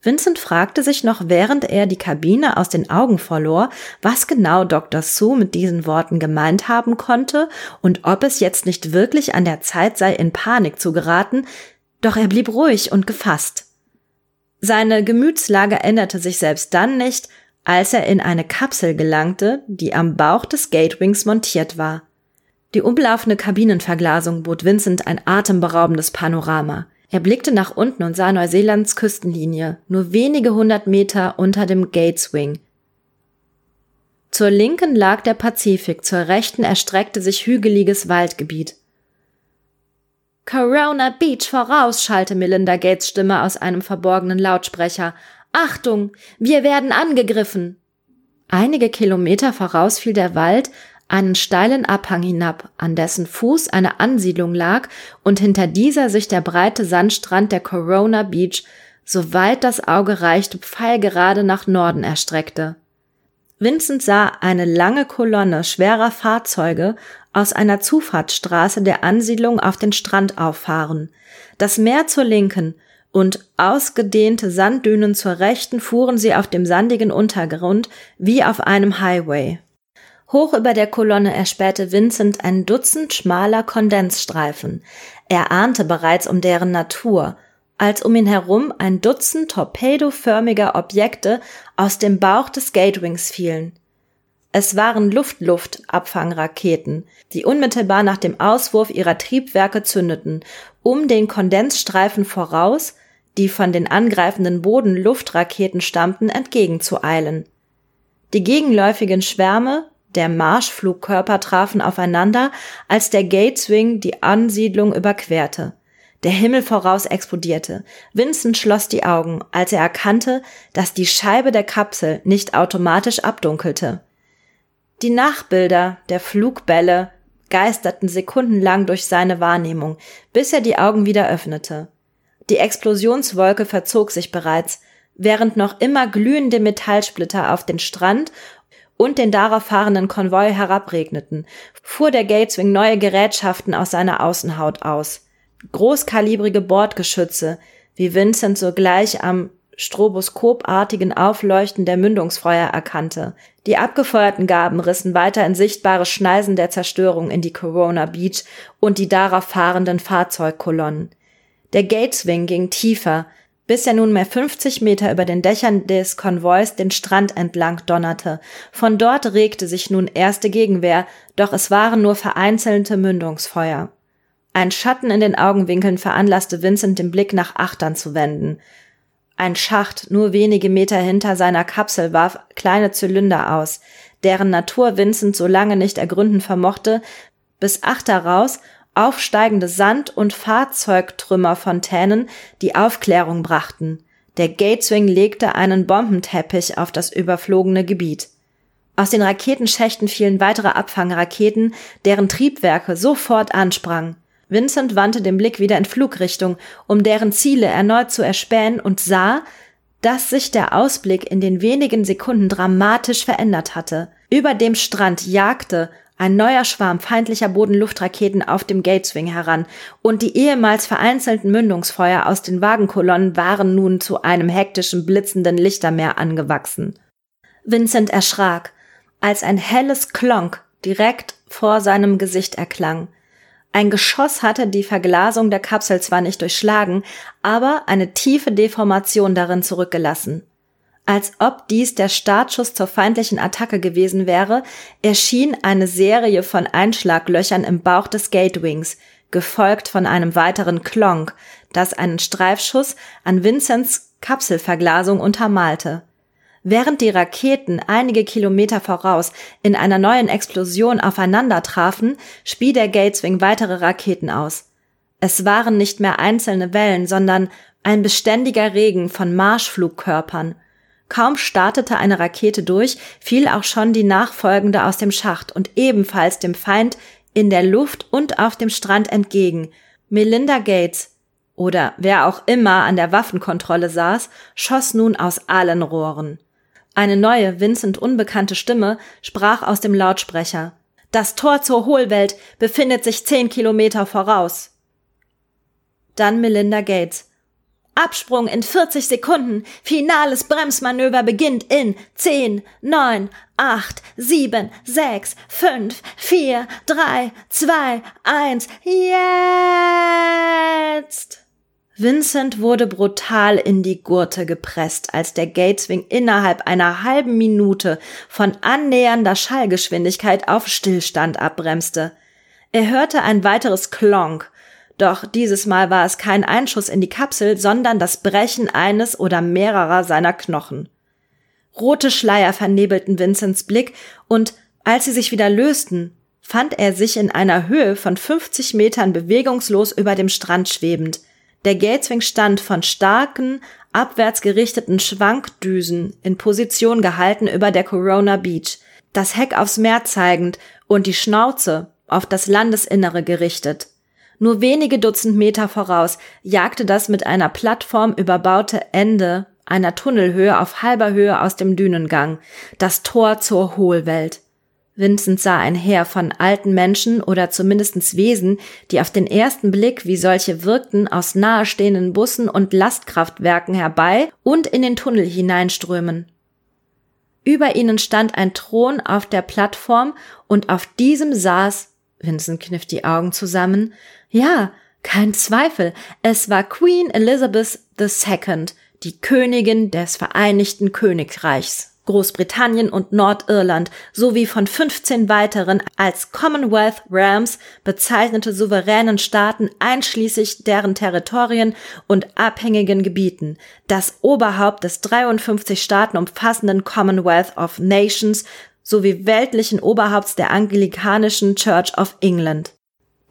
Vincent fragte sich noch, während er die Kabine aus den Augen verlor, was genau Dr. Sue mit diesen Worten gemeint haben konnte und ob es jetzt nicht wirklich an der Zeit sei, in Panik zu geraten, doch er blieb ruhig und gefasst. Seine Gemütslage änderte sich selbst dann nicht, als er in eine Kapsel gelangte, die am Bauch des Gatewings montiert war. Die umlaufende Kabinenverglasung bot Vincent ein atemberaubendes Panorama. Er blickte nach unten und sah Neuseelands Küstenlinie, nur wenige hundert Meter unter dem Gateswing. Zur Linken lag der Pazifik, zur Rechten erstreckte sich hügeliges Waldgebiet. Corona Beach voraus, schallte Melinda Gates Stimme aus einem verborgenen Lautsprecher. Achtung, wir werden angegriffen. Einige Kilometer voraus fiel der Wald, einen steilen Abhang hinab, an dessen Fuß eine Ansiedlung lag und hinter dieser sich der breite Sandstrand der Corona Beach, soweit das Auge reichte, pfeilgerade nach Norden erstreckte. Vincent sah eine lange Kolonne schwerer Fahrzeuge aus einer Zufahrtsstraße der Ansiedlung auf den Strand auffahren. Das Meer zur Linken und ausgedehnte Sanddünen zur Rechten fuhren sie auf dem sandigen Untergrund wie auf einem Highway. Hoch über der Kolonne erspähte Vincent ein Dutzend schmaler Kondensstreifen. Er ahnte bereits um deren Natur, als um ihn herum ein Dutzend torpedoförmiger Objekte aus dem Bauch des Gatewings fielen. Es waren Luft-Luft-Abfangraketen, die unmittelbar nach dem Auswurf ihrer Triebwerke zündeten, um den Kondensstreifen voraus, die von den angreifenden Bodenluftraketen stammten, entgegenzueilen. Die gegenläufigen Schwärme der Marschflugkörper trafen aufeinander, als der Gateswing die Ansiedlung überquerte. Der Himmel voraus explodierte. Vincent schloss die Augen, als er erkannte, dass die Scheibe der Kapsel nicht automatisch abdunkelte. Die Nachbilder der Flugbälle geisterten sekundenlang durch seine Wahrnehmung, bis er die Augen wieder öffnete. Die Explosionswolke verzog sich bereits, während noch immer glühende Metallsplitter auf den Strand und den darauf fahrenden Konvoi herabregneten, fuhr der Gateswing neue Gerätschaften aus seiner Außenhaut aus. Großkalibrige Bordgeschütze, wie Vincent sogleich am stroboskopartigen Aufleuchten der Mündungsfeuer erkannte. Die abgefeuerten Gaben rissen weiter in sichtbare Schneisen der Zerstörung in die Corona Beach und die darauf fahrenden Fahrzeugkolonnen. Der Gateswing ging tiefer, bis er nunmehr 50 Meter über den Dächern des Konvois den Strand entlang donnerte. Von dort regte sich nun erste Gegenwehr, doch es waren nur vereinzelte Mündungsfeuer. Ein Schatten in den Augenwinkeln veranlasste Vincent den Blick nach Achtern zu wenden. Ein Schacht nur wenige Meter hinter seiner Kapsel warf kleine Zylinder aus, deren Natur Vincent so lange nicht ergründen vermochte, bis Achter raus aufsteigende Sand- und Fahrzeugtrümmerfontänen die Aufklärung brachten. Der Gateswing legte einen Bombenteppich auf das überflogene Gebiet. Aus den Raketenschächten fielen weitere Abfangraketen, deren Triebwerke sofort ansprangen. Vincent wandte den Blick wieder in Flugrichtung, um deren Ziele erneut zu erspähen und sah, dass sich der Ausblick in den wenigen Sekunden dramatisch verändert hatte. Über dem Strand jagte ein neuer Schwarm feindlicher Bodenluftraketen auf dem Gateswing heran, und die ehemals vereinzelten Mündungsfeuer aus den Wagenkolonnen waren nun zu einem hektischen, blitzenden Lichtermeer angewachsen. Vincent erschrak, als ein helles Klonk direkt vor seinem Gesicht erklang. Ein Geschoss hatte die Verglasung der Kapsel zwar nicht durchschlagen, aber eine tiefe Deformation darin zurückgelassen. Als ob dies der Startschuss zur feindlichen Attacke gewesen wäre, erschien eine Serie von Einschlaglöchern im Bauch des Gatewings, gefolgt von einem weiteren Klonk, das einen Streifschuss an Vincents Kapselverglasung untermalte. Während die Raketen einige Kilometer voraus in einer neuen Explosion aufeinander trafen, spie der Gateswing weitere Raketen aus. Es waren nicht mehr einzelne Wellen, sondern ein beständiger Regen von Marschflugkörpern. Kaum startete eine Rakete durch, fiel auch schon die nachfolgende aus dem Schacht und ebenfalls dem Feind in der Luft und auf dem Strand entgegen. Melinda Gates oder wer auch immer an der Waffenkontrolle saß, schoss nun aus allen Rohren. Eine neue, Vincent unbekannte Stimme sprach aus dem Lautsprecher. Das Tor zur Hohlwelt befindet sich zehn Kilometer voraus. Dann Melinda Gates. Absprung in 40 Sekunden. Finales Bremsmanöver beginnt in 10, 9, 8, 7, 6, 5, 4, 3, 2, 1. Jetzt! Vincent wurde brutal in die Gurte gepresst, als der Gateswing innerhalb einer halben Minute von annähernder Schallgeschwindigkeit auf Stillstand abbremste. Er hörte ein weiteres Klonk, doch dieses Mal war es kein Einschuss in die Kapsel, sondern das Brechen eines oder mehrerer seiner Knochen. Rote Schleier vernebelten Vincents Blick und als sie sich wieder lösten, fand er sich in einer Höhe von 50 Metern bewegungslos über dem Strand schwebend – der Gateswing stand von starken, abwärts gerichteten Schwankdüsen in Position gehalten über der Corona Beach, das Heck aufs Meer zeigend und die Schnauze auf das Landesinnere gerichtet. Nur wenige Dutzend Meter voraus jagte das mit einer Plattform überbaute Ende einer Tunnelhöhe auf halber Höhe aus dem Dünengang, das Tor zur Hohlwelt. Vincent sah ein Heer von alten Menschen oder zumindestens Wesen, die auf den ersten Blick wie solche wirkten, aus nahestehenden Bussen und Lastkraftwerken herbei und in den Tunnel hineinströmen. Über ihnen stand ein Thron auf der Plattform und auf diesem saß, Vincent kniff die Augen zusammen, ja, kein Zweifel, es war Queen Elizabeth II, die Königin des Vereinigten Königreichs. Großbritannien und Nordirland sowie von 15 weiteren als Commonwealth Realms bezeichnete souveränen Staaten einschließlich deren Territorien und abhängigen Gebieten, das Oberhaupt des 53 Staaten umfassenden Commonwealth of Nations sowie weltlichen Oberhaupts der anglikanischen Church of England.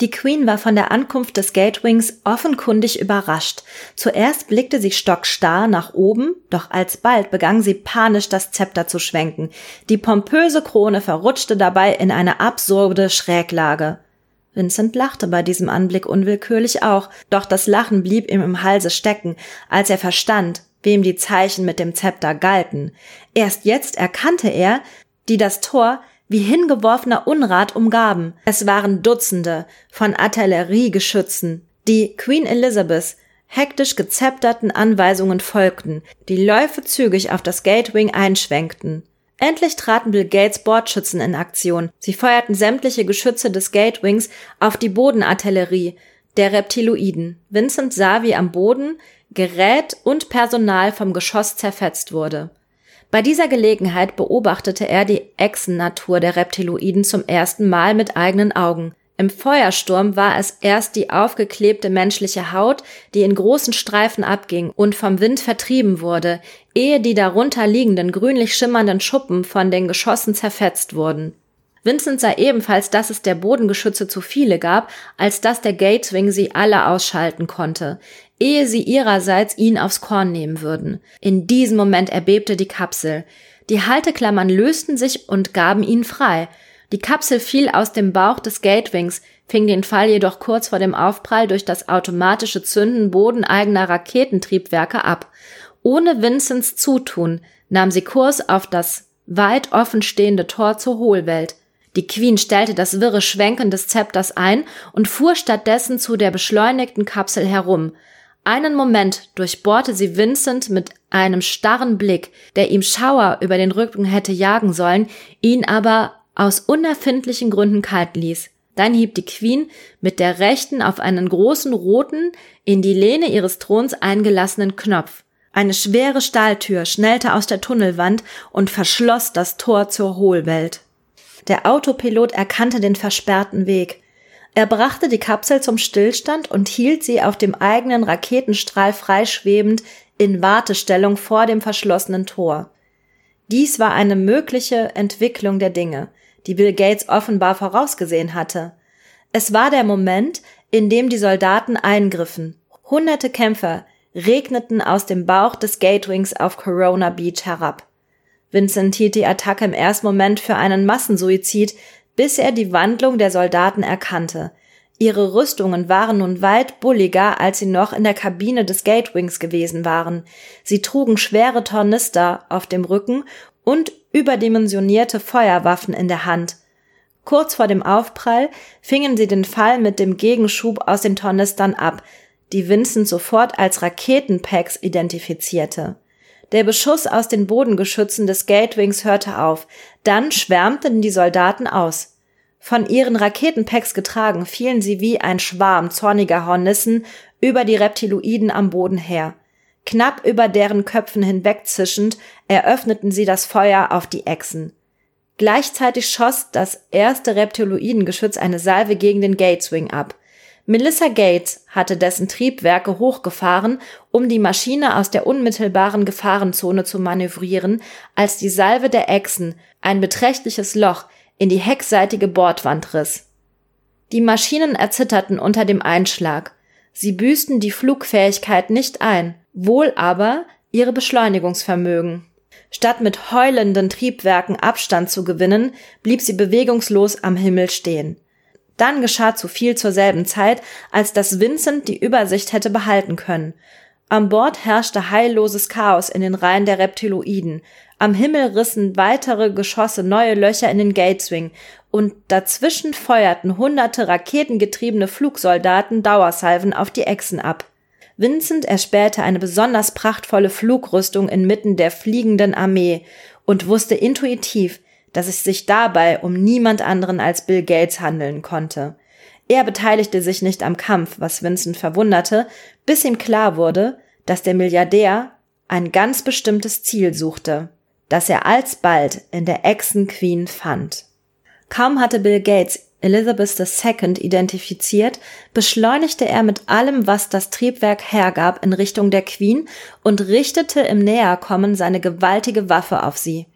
Die Queen war von der Ankunft des Gatewings offenkundig überrascht. Zuerst blickte sie stockstarr nach oben, doch alsbald begann sie panisch das Zepter zu schwenken. Die pompöse Krone verrutschte dabei in eine absurde Schräglage. Vincent lachte bei diesem Anblick unwillkürlich auch, doch das Lachen blieb ihm im Halse stecken, als er verstand, wem die Zeichen mit dem Zepter galten. Erst jetzt erkannte er, die das Tor wie hingeworfener Unrat umgaben. Es waren Dutzende von Artilleriegeschützen, die Queen Elizabeth hektisch gezepterten Anweisungen folgten, die Läufe zügig auf das Gatewing einschwenkten. Endlich traten Bill Gates Bordschützen in Aktion. Sie feuerten sämtliche Geschütze des Gatewings auf die Bodenartillerie der Reptiloiden. Vincent sah, wie am Boden Gerät und Personal vom Geschoss zerfetzt wurde. Bei dieser Gelegenheit beobachtete er die Echsennatur der Reptiloiden zum ersten Mal mit eigenen Augen. Im Feuersturm war es erst die aufgeklebte menschliche Haut, die in großen Streifen abging und vom Wind vertrieben wurde, ehe die darunter liegenden grünlich schimmernden Schuppen von den Geschossen zerfetzt wurden. Vincent sah ebenfalls, dass es der Bodengeschütze zu viele gab, als dass der Gatewing sie alle ausschalten konnte ehe sie ihrerseits ihn aufs Korn nehmen würden. In diesem Moment erbebte die Kapsel. Die Halteklammern lösten sich und gaben ihn frei. Die Kapsel fiel aus dem Bauch des Gatewings, fing den Fall jedoch kurz vor dem Aufprall durch das automatische Zünden bodeneigener Raketentriebwerke ab. Ohne Vincents Zutun nahm sie Kurs auf das weit offenstehende Tor zur Hohlwelt. Die Queen stellte das wirre Schwenken des Zepters ein und fuhr stattdessen zu der beschleunigten Kapsel herum. Einen Moment durchbohrte sie Vincent mit einem starren Blick, der ihm Schauer über den Rücken hätte jagen sollen, ihn aber aus unerfindlichen Gründen kalt ließ. Dann hieb die Queen mit der rechten auf einen großen roten, in die Lehne ihres Throns eingelassenen Knopf. Eine schwere Stahltür schnellte aus der Tunnelwand und verschloss das Tor zur Hohlwelt. Der Autopilot erkannte den versperrten Weg. Er brachte die Kapsel zum Stillstand und hielt sie auf dem eigenen Raketenstrahl freischwebend in Wartestellung vor dem verschlossenen Tor. Dies war eine mögliche Entwicklung der Dinge, die Bill Gates offenbar vorausgesehen hatte. Es war der Moment, in dem die Soldaten eingriffen. Hunderte Kämpfer regneten aus dem Bauch des Gatewings auf Corona Beach herab. Vincent hielt die Attacke im ersten Moment für einen Massensuizid, bis er die Wandlung der Soldaten erkannte. Ihre Rüstungen waren nun weit bulliger, als sie noch in der Kabine des Gatewings gewesen waren. Sie trugen schwere Tornister auf dem Rücken und überdimensionierte Feuerwaffen in der Hand. Kurz vor dem Aufprall fingen sie den Fall mit dem Gegenschub aus den Tornistern ab, die Vincent sofort als Raketenpacks identifizierte. Der Beschuss aus den Bodengeschützen des Gatewings hörte auf, dann schwärmten die Soldaten aus. Von ihren Raketenpacks getragen fielen sie wie ein Schwarm zorniger Hornissen über die Reptiloiden am Boden her. Knapp über deren Köpfen hinwegzischend eröffneten sie das Feuer auf die Echsen. Gleichzeitig schoss das erste Reptiloidengeschütz eine Salve gegen den Gateswing ab. Melissa Gates hatte dessen Triebwerke hochgefahren, um die Maschine aus der unmittelbaren Gefahrenzone zu manövrieren, als die Salve der Echsen ein beträchtliches Loch in die heckseitige Bordwand riss. Die Maschinen erzitterten unter dem Einschlag. Sie büßten die Flugfähigkeit nicht ein, wohl aber ihre Beschleunigungsvermögen. Statt mit heulenden Triebwerken Abstand zu gewinnen, blieb sie bewegungslos am Himmel stehen. Dann geschah zu viel zur selben Zeit, als dass Vincent die Übersicht hätte behalten können. An Bord herrschte heilloses Chaos in den Reihen der Reptiloiden. Am Himmel rissen weitere Geschosse neue Löcher in den Gateswing und dazwischen feuerten hunderte raketengetriebene Flugsoldaten Dauersalven auf die Echsen ab. Vincent erspähte eine besonders prachtvolle Flugrüstung inmitten der fliegenden Armee und wusste intuitiv, dass es sich dabei um niemand anderen als Bill Gates handeln konnte. Er beteiligte sich nicht am Kampf, was Vincent verwunderte, bis ihm klar wurde, dass der Milliardär ein ganz bestimmtes Ziel suchte, das er alsbald in der Echsen Queen fand. Kaum hatte Bill Gates Elizabeth II identifiziert, beschleunigte er mit allem, was das Triebwerk hergab, in Richtung der Queen und richtete im Näherkommen seine gewaltige Waffe auf sie.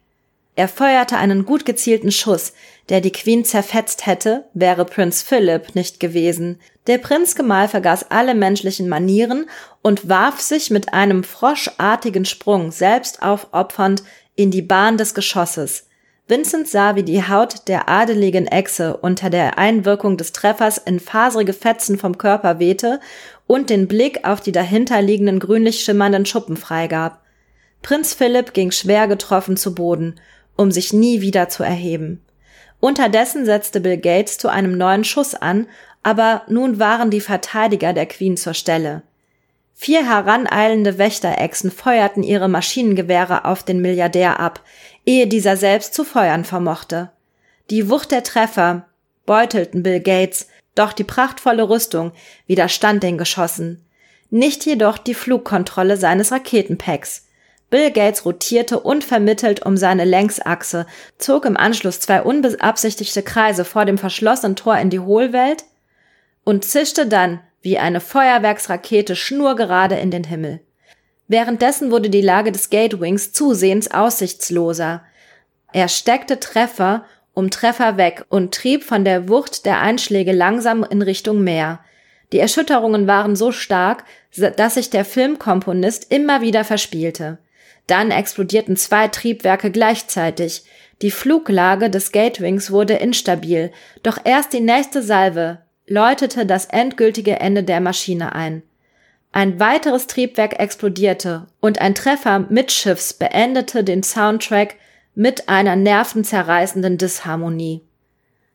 Er feuerte einen gut gezielten Schuss, der die Queen zerfetzt hätte, wäre Prinz Philip nicht gewesen. Der Prinzgemahl vergaß alle menschlichen Manieren und warf sich mit einem froschartigen Sprung selbst aufopfernd in die Bahn des Geschosses. Vincent sah, wie die Haut der adeligen Echse unter der Einwirkung des Treffers in faserige Fetzen vom Körper wehte und den Blick auf die dahinterliegenden grünlich schimmernden Schuppen freigab. Prinz Philipp ging schwer getroffen zu Boden um sich nie wieder zu erheben. Unterdessen setzte Bill Gates zu einem neuen Schuss an, aber nun waren die Verteidiger der Queen zur Stelle. Vier heraneilende Wächterechsen feuerten ihre Maschinengewehre auf den Milliardär ab, ehe dieser selbst zu feuern vermochte. Die Wucht der Treffer beutelten Bill Gates, doch die prachtvolle Rüstung widerstand den Geschossen, nicht jedoch die Flugkontrolle seines Raketenpacks. Bill Gates rotierte unvermittelt um seine Längsachse, zog im Anschluss zwei unbeabsichtigte Kreise vor dem verschlossenen Tor in die Hohlwelt und zischte dann wie eine Feuerwerksrakete schnurgerade in den Himmel. Währenddessen wurde die Lage des Gatewings zusehends aussichtsloser. Er steckte Treffer um Treffer weg und trieb von der Wucht der Einschläge langsam in Richtung Meer. Die Erschütterungen waren so stark, dass sich der Filmkomponist immer wieder verspielte. Dann explodierten zwei Triebwerke gleichzeitig. Die Fluglage des Gatewings wurde instabil, doch erst die nächste Salve läutete das endgültige Ende der Maschine ein. Ein weiteres Triebwerk explodierte und ein Treffer mittschiffs beendete den Soundtrack mit einer nervenzerreißenden Disharmonie.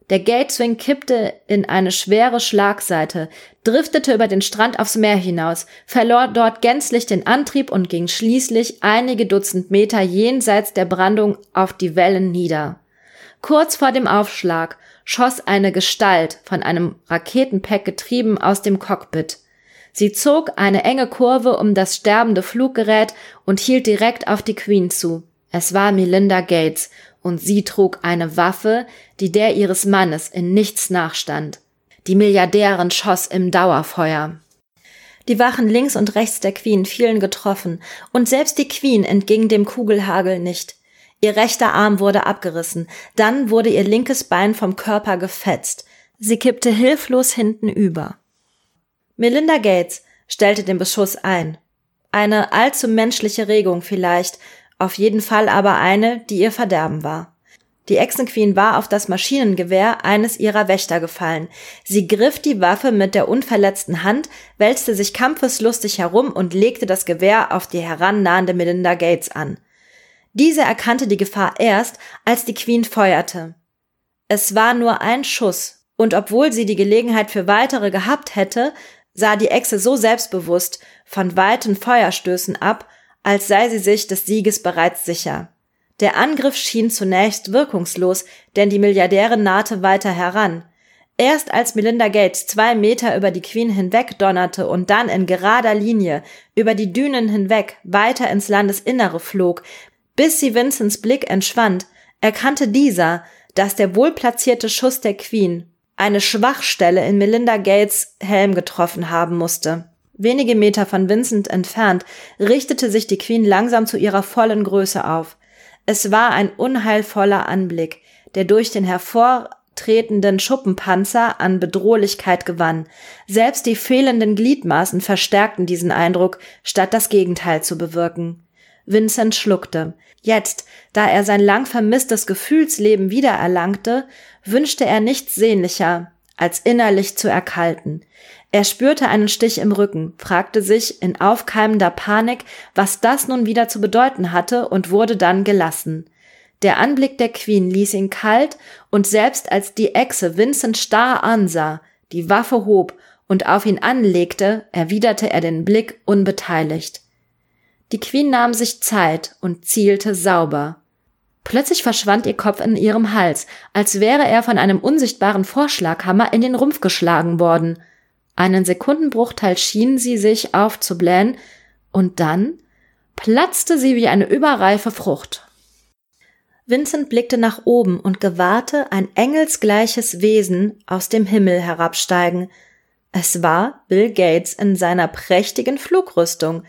Der Gateswing kippte in eine schwere Schlagseite, driftete über den Strand aufs Meer hinaus, verlor dort gänzlich den Antrieb und ging schließlich einige Dutzend Meter jenseits der Brandung auf die Wellen nieder. Kurz vor dem Aufschlag schoss eine Gestalt von einem Raketenpack getrieben aus dem Cockpit. Sie zog eine enge Kurve um das sterbende Fluggerät und hielt direkt auf die Queen zu. Es war Melinda Gates, und sie trug eine Waffe, die der ihres Mannes in nichts nachstand. Die Milliardärin schoss im Dauerfeuer. Die Wachen links und rechts der Queen fielen getroffen, und selbst die Queen entging dem Kugelhagel nicht. Ihr rechter Arm wurde abgerissen, dann wurde ihr linkes Bein vom Körper gefetzt. Sie kippte hilflos hinten über. Melinda Gates stellte den Beschuss ein. Eine allzu menschliche Regung vielleicht, auf jeden Fall aber eine, die ihr Verderben war. Die Echsenqueen war auf das Maschinengewehr eines ihrer Wächter gefallen. Sie griff die Waffe mit der unverletzten Hand, wälzte sich kampfeslustig herum und legte das Gewehr auf die herannahende Melinda Gates an. Diese erkannte die Gefahr erst, als die Queen feuerte. Es war nur ein Schuss, und obwohl sie die Gelegenheit für weitere gehabt hätte, sah die Echse so selbstbewusst von weiten Feuerstößen ab, als sei sie sich des Sieges bereits sicher. Der Angriff schien zunächst wirkungslos, denn die Milliardärin nahte weiter heran. Erst als Melinda Gates zwei Meter über die Queen hinweg donnerte und dann in gerader Linie über die Dünen hinweg weiter ins Landesinnere flog, bis sie Vincents Blick entschwand, erkannte dieser, dass der wohlplatzierte Schuss der Queen eine Schwachstelle in Melinda Gates Helm getroffen haben musste. Wenige Meter von Vincent entfernt richtete sich die Queen langsam zu ihrer vollen Größe auf. Es war ein unheilvoller Anblick, der durch den hervortretenden Schuppenpanzer an Bedrohlichkeit gewann. Selbst die fehlenden Gliedmaßen verstärkten diesen Eindruck, statt das Gegenteil zu bewirken. Vincent schluckte. Jetzt, da er sein lang vermisstes Gefühlsleben wiedererlangte, wünschte er nichts sehnlicher, als innerlich zu erkalten. Er spürte einen Stich im Rücken, fragte sich in aufkeimender Panik, was das nun wieder zu bedeuten hatte und wurde dann gelassen. Der Anblick der Queen ließ ihn kalt und selbst als die Echse Vincent starr ansah, die Waffe hob und auf ihn anlegte, erwiderte er den Blick unbeteiligt. Die Queen nahm sich Zeit und zielte sauber. Plötzlich verschwand ihr Kopf in ihrem Hals, als wäre er von einem unsichtbaren Vorschlaghammer in den Rumpf geschlagen worden – einen Sekundenbruchteil schien sie sich aufzublähen, und dann platzte sie wie eine überreife Frucht. Vincent blickte nach oben und gewahrte ein engelsgleiches Wesen aus dem Himmel herabsteigen. Es war Bill Gates in seiner prächtigen Flugrüstung.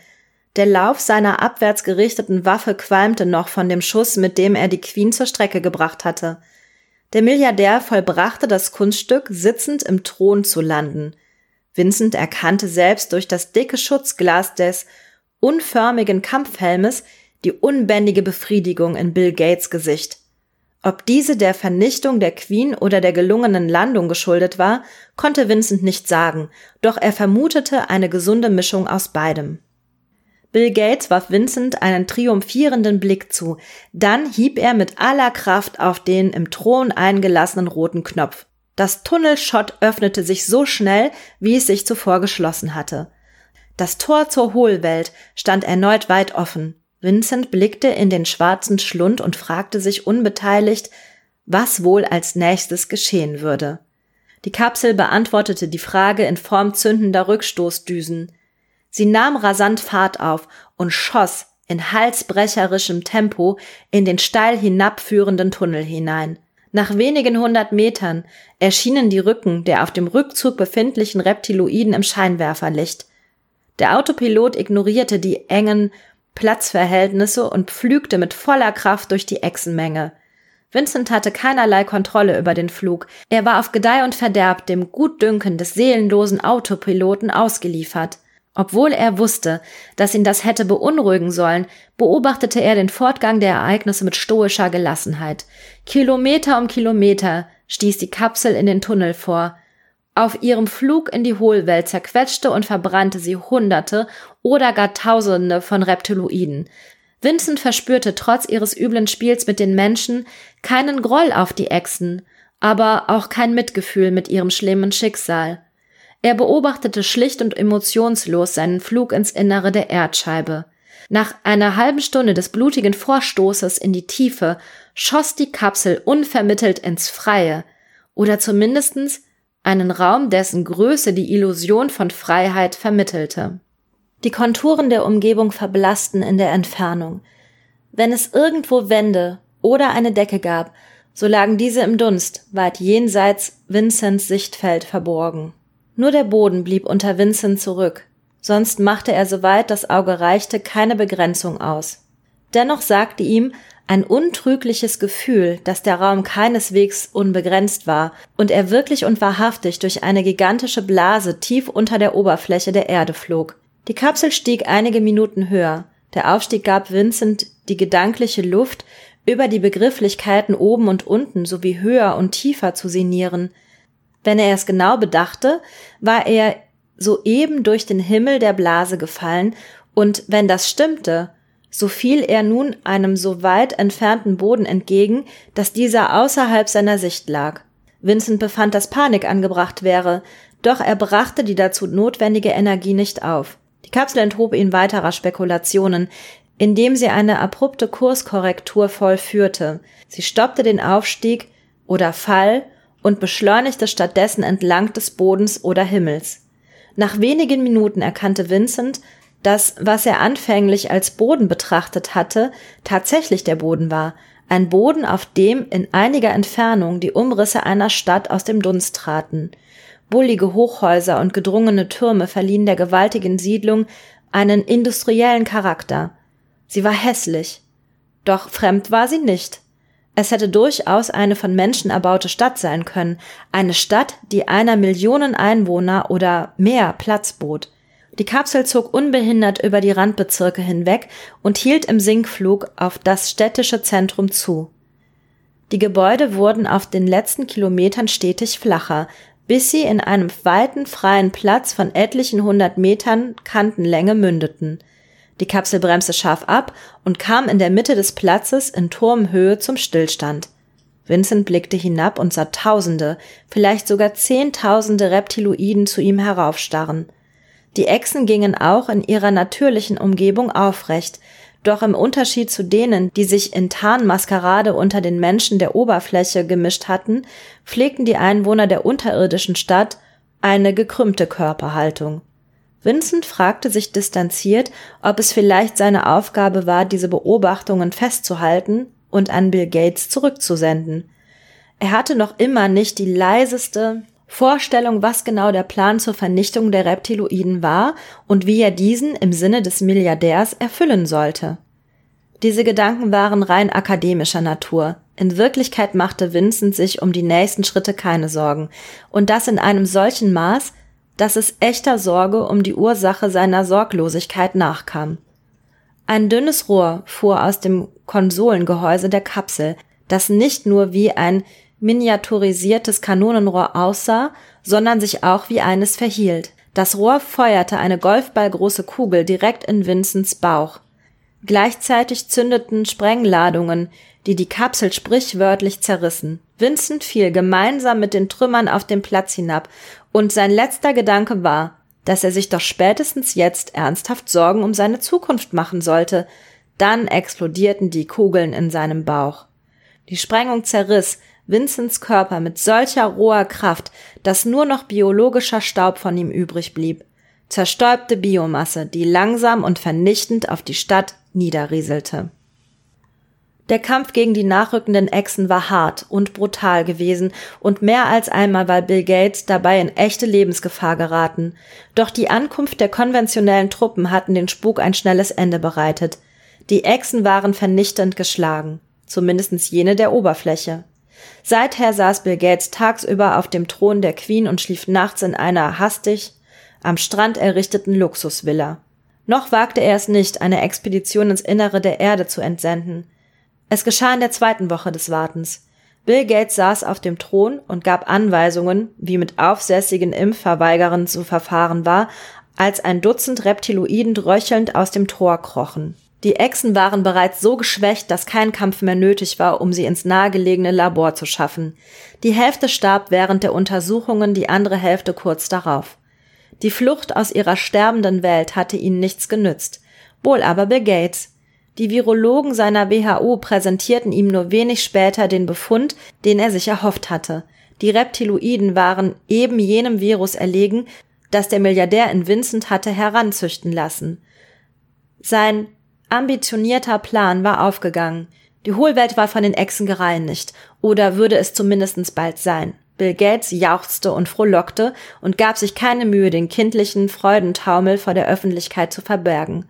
Der Lauf seiner abwärts gerichteten Waffe qualmte noch von dem Schuss, mit dem er die Queen zur Strecke gebracht hatte. Der Milliardär vollbrachte das Kunststück, sitzend im Thron zu landen. Vincent erkannte selbst durch das dicke Schutzglas des unförmigen Kampfhelmes die unbändige Befriedigung in Bill Gates Gesicht. Ob diese der Vernichtung der Queen oder der gelungenen Landung geschuldet war, konnte Vincent nicht sagen, doch er vermutete eine gesunde Mischung aus beidem. Bill Gates warf Vincent einen triumphierenden Blick zu, dann hieb er mit aller Kraft auf den im Thron eingelassenen roten Knopf. Das Tunnelschott öffnete sich so schnell, wie es sich zuvor geschlossen hatte. Das Tor zur Hohlwelt stand erneut weit offen. Vincent blickte in den schwarzen Schlund und fragte sich unbeteiligt, was wohl als nächstes geschehen würde. Die Kapsel beantwortete die Frage in Form zündender Rückstoßdüsen. Sie nahm rasant Fahrt auf und schoss in halsbrecherischem Tempo in den steil hinabführenden Tunnel hinein. Nach wenigen hundert Metern erschienen die Rücken der auf dem Rückzug befindlichen Reptiloiden im Scheinwerferlicht. Der Autopilot ignorierte die engen Platzverhältnisse und pflügte mit voller Kraft durch die Echsenmenge. Vincent hatte keinerlei Kontrolle über den Flug. Er war auf Gedeih und Verderb dem Gutdünken des seelenlosen Autopiloten ausgeliefert. Obwohl er wusste, dass ihn das hätte beunruhigen sollen, beobachtete er den Fortgang der Ereignisse mit stoischer Gelassenheit. Kilometer um Kilometer stieß die Kapsel in den Tunnel vor. Auf ihrem Flug in die Hohlwelt zerquetschte und verbrannte sie Hunderte oder gar Tausende von Reptiloiden. Vincent verspürte trotz ihres üblen Spiels mit den Menschen keinen Groll auf die Echsen, aber auch kein Mitgefühl mit ihrem schlimmen Schicksal. Er beobachtete schlicht und emotionslos seinen Flug ins Innere der Erdscheibe. Nach einer halben Stunde des blutigen Vorstoßes in die Tiefe schoss die Kapsel unvermittelt ins Freie, oder zumindestens einen Raum, dessen Größe die Illusion von Freiheit vermittelte. Die Konturen der Umgebung verblassten in der Entfernung. Wenn es irgendwo Wände oder eine Decke gab, so lagen diese im Dunst, weit jenseits Vincents Sichtfeld verborgen. Nur der Boden blieb unter Vincent zurück, sonst machte er soweit das Auge reichte keine Begrenzung aus. Dennoch sagte ihm ein untrügliches Gefühl, dass der Raum keineswegs unbegrenzt war und er wirklich und wahrhaftig durch eine gigantische Blase tief unter der Oberfläche der Erde flog. Die Kapsel stieg einige Minuten höher. Der Aufstieg gab Vincent die gedankliche Luft, über die Begrifflichkeiten oben und unten sowie höher und tiefer zu sinnieren. Wenn er es genau bedachte, war er soeben durch den Himmel der Blase gefallen, und wenn das stimmte, so fiel er nun einem so weit entfernten Boden entgegen, dass dieser außerhalb seiner Sicht lag. Vincent befand, dass Panik angebracht wäre, doch er brachte die dazu notwendige Energie nicht auf. Die Kapsel enthob ihn weiterer Spekulationen, indem sie eine abrupte Kurskorrektur vollführte. Sie stoppte den Aufstieg oder Fall und beschleunigte stattdessen entlang des Bodens oder Himmels. Nach wenigen Minuten erkannte Vincent, dass, was er anfänglich als Boden betrachtet hatte, tatsächlich der Boden war, ein Boden, auf dem in einiger Entfernung die Umrisse einer Stadt aus dem Dunst traten. Bullige Hochhäuser und gedrungene Türme verliehen der gewaltigen Siedlung einen industriellen Charakter. Sie war hässlich. Doch fremd war sie nicht. Es hätte durchaus eine von Menschen erbaute Stadt sein können, eine Stadt, die einer Millionen Einwohner oder mehr Platz bot. Die Kapsel zog unbehindert über die Randbezirke hinweg und hielt im Sinkflug auf das städtische Zentrum zu. Die Gebäude wurden auf den letzten Kilometern stetig flacher, bis sie in einem weiten freien Platz von etlichen hundert Metern Kantenlänge mündeten. Die Kapsel bremste scharf ab und kam in der Mitte des Platzes in Turmhöhe zum Stillstand. Vincent blickte hinab und sah Tausende, vielleicht sogar Zehntausende Reptiloiden zu ihm heraufstarren. Die Echsen gingen auch in ihrer natürlichen Umgebung aufrecht, doch im Unterschied zu denen, die sich in Tarnmaskerade unter den Menschen der Oberfläche gemischt hatten, pflegten die Einwohner der unterirdischen Stadt eine gekrümmte Körperhaltung. Vincent fragte sich distanziert, ob es vielleicht seine Aufgabe war, diese Beobachtungen festzuhalten und an Bill Gates zurückzusenden. Er hatte noch immer nicht die leiseste Vorstellung, was genau der Plan zur Vernichtung der Reptiloiden war und wie er diesen im Sinne des Milliardärs erfüllen sollte. Diese Gedanken waren rein akademischer Natur. In Wirklichkeit machte Vincent sich um die nächsten Schritte keine Sorgen, und das in einem solchen Maß, dass es echter Sorge um die Ursache seiner Sorglosigkeit nachkam. Ein dünnes Rohr fuhr aus dem Konsolengehäuse der Kapsel, das nicht nur wie ein miniaturisiertes Kanonenrohr aussah, sondern sich auch wie eines verhielt. Das Rohr feuerte eine golfballgroße Kugel direkt in Vincents Bauch. Gleichzeitig zündeten Sprengladungen, die die Kapsel sprichwörtlich zerrissen. Vincent fiel gemeinsam mit den Trümmern auf den Platz hinab und sein letzter Gedanke war, dass er sich doch spätestens jetzt ernsthaft Sorgen um seine Zukunft machen sollte. Dann explodierten die Kugeln in seinem Bauch. Die Sprengung zerriss Vincents Körper mit solcher roher Kraft, dass nur noch biologischer Staub von ihm übrig blieb. Zerstäubte Biomasse, die langsam und vernichtend auf die Stadt niederrieselte. Der Kampf gegen die nachrückenden Echsen war hart und brutal gewesen und mehr als einmal war Bill Gates dabei in echte Lebensgefahr geraten. Doch die Ankunft der konventionellen Truppen hatten den Spuk ein schnelles Ende bereitet. Die Echsen waren vernichtend geschlagen. Zumindest jene der Oberfläche. Seither saß Bill Gates tagsüber auf dem Thron der Queen und schlief nachts in einer hastig am Strand errichteten Luxusvilla. Noch wagte er es nicht, eine Expedition ins Innere der Erde zu entsenden. Es geschah in der zweiten Woche des Wartens. Bill Gates saß auf dem Thron und gab Anweisungen, wie mit aufsässigen Impfverweigerern zu verfahren war, als ein Dutzend Reptiloiden röchelnd aus dem Tor krochen. Die Echsen waren bereits so geschwächt, dass kein Kampf mehr nötig war, um sie ins nahegelegene Labor zu schaffen. Die Hälfte starb während der Untersuchungen, die andere Hälfte kurz darauf. Die Flucht aus ihrer sterbenden Welt hatte ihnen nichts genützt. Wohl aber Bill Gates. Die Virologen seiner WHO präsentierten ihm nur wenig später den Befund, den er sich erhofft hatte. Die Reptiloiden waren eben jenem Virus erlegen, das der Milliardär in Vincent hatte heranzüchten lassen. Sein ambitionierter Plan war aufgegangen. Die Hohlwelt war von den Echsen gereinigt, oder würde es zumindest bald sein. Bill Gates jauchzte und frohlockte und gab sich keine Mühe, den kindlichen Freudentaumel vor der Öffentlichkeit zu verbergen.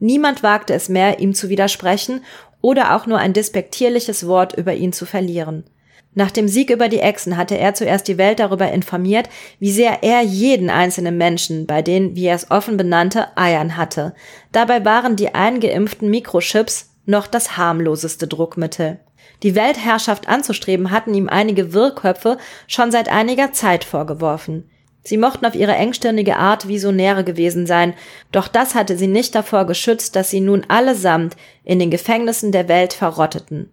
Niemand wagte es mehr, ihm zu widersprechen oder auch nur ein despektierliches Wort über ihn zu verlieren. Nach dem Sieg über die Echsen hatte er zuerst die Welt darüber informiert, wie sehr er jeden einzelnen Menschen, bei denen, wie er es offen benannte, Eiern hatte. Dabei waren die eingeimpften Mikrochips noch das harmloseste Druckmittel. Die Weltherrschaft anzustreben hatten ihm einige Wirrköpfe schon seit einiger Zeit vorgeworfen. Sie mochten auf ihre engstirnige Art Visionäre gewesen sein, doch das hatte sie nicht davor geschützt, dass sie nun allesamt in den Gefängnissen der Welt verrotteten.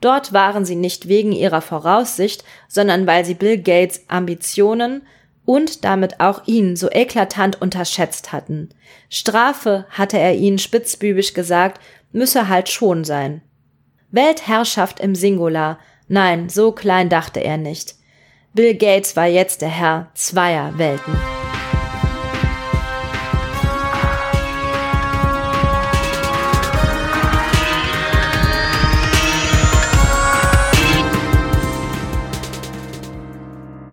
Dort waren sie nicht wegen ihrer Voraussicht, sondern weil sie Bill Gates Ambitionen und damit auch ihn so eklatant unterschätzt hatten. Strafe, hatte er ihnen spitzbübisch gesagt, müsse halt schon sein. Weltherrschaft im Singular, nein, so klein dachte er nicht. Bill Gates war jetzt der Herr zweier Welten.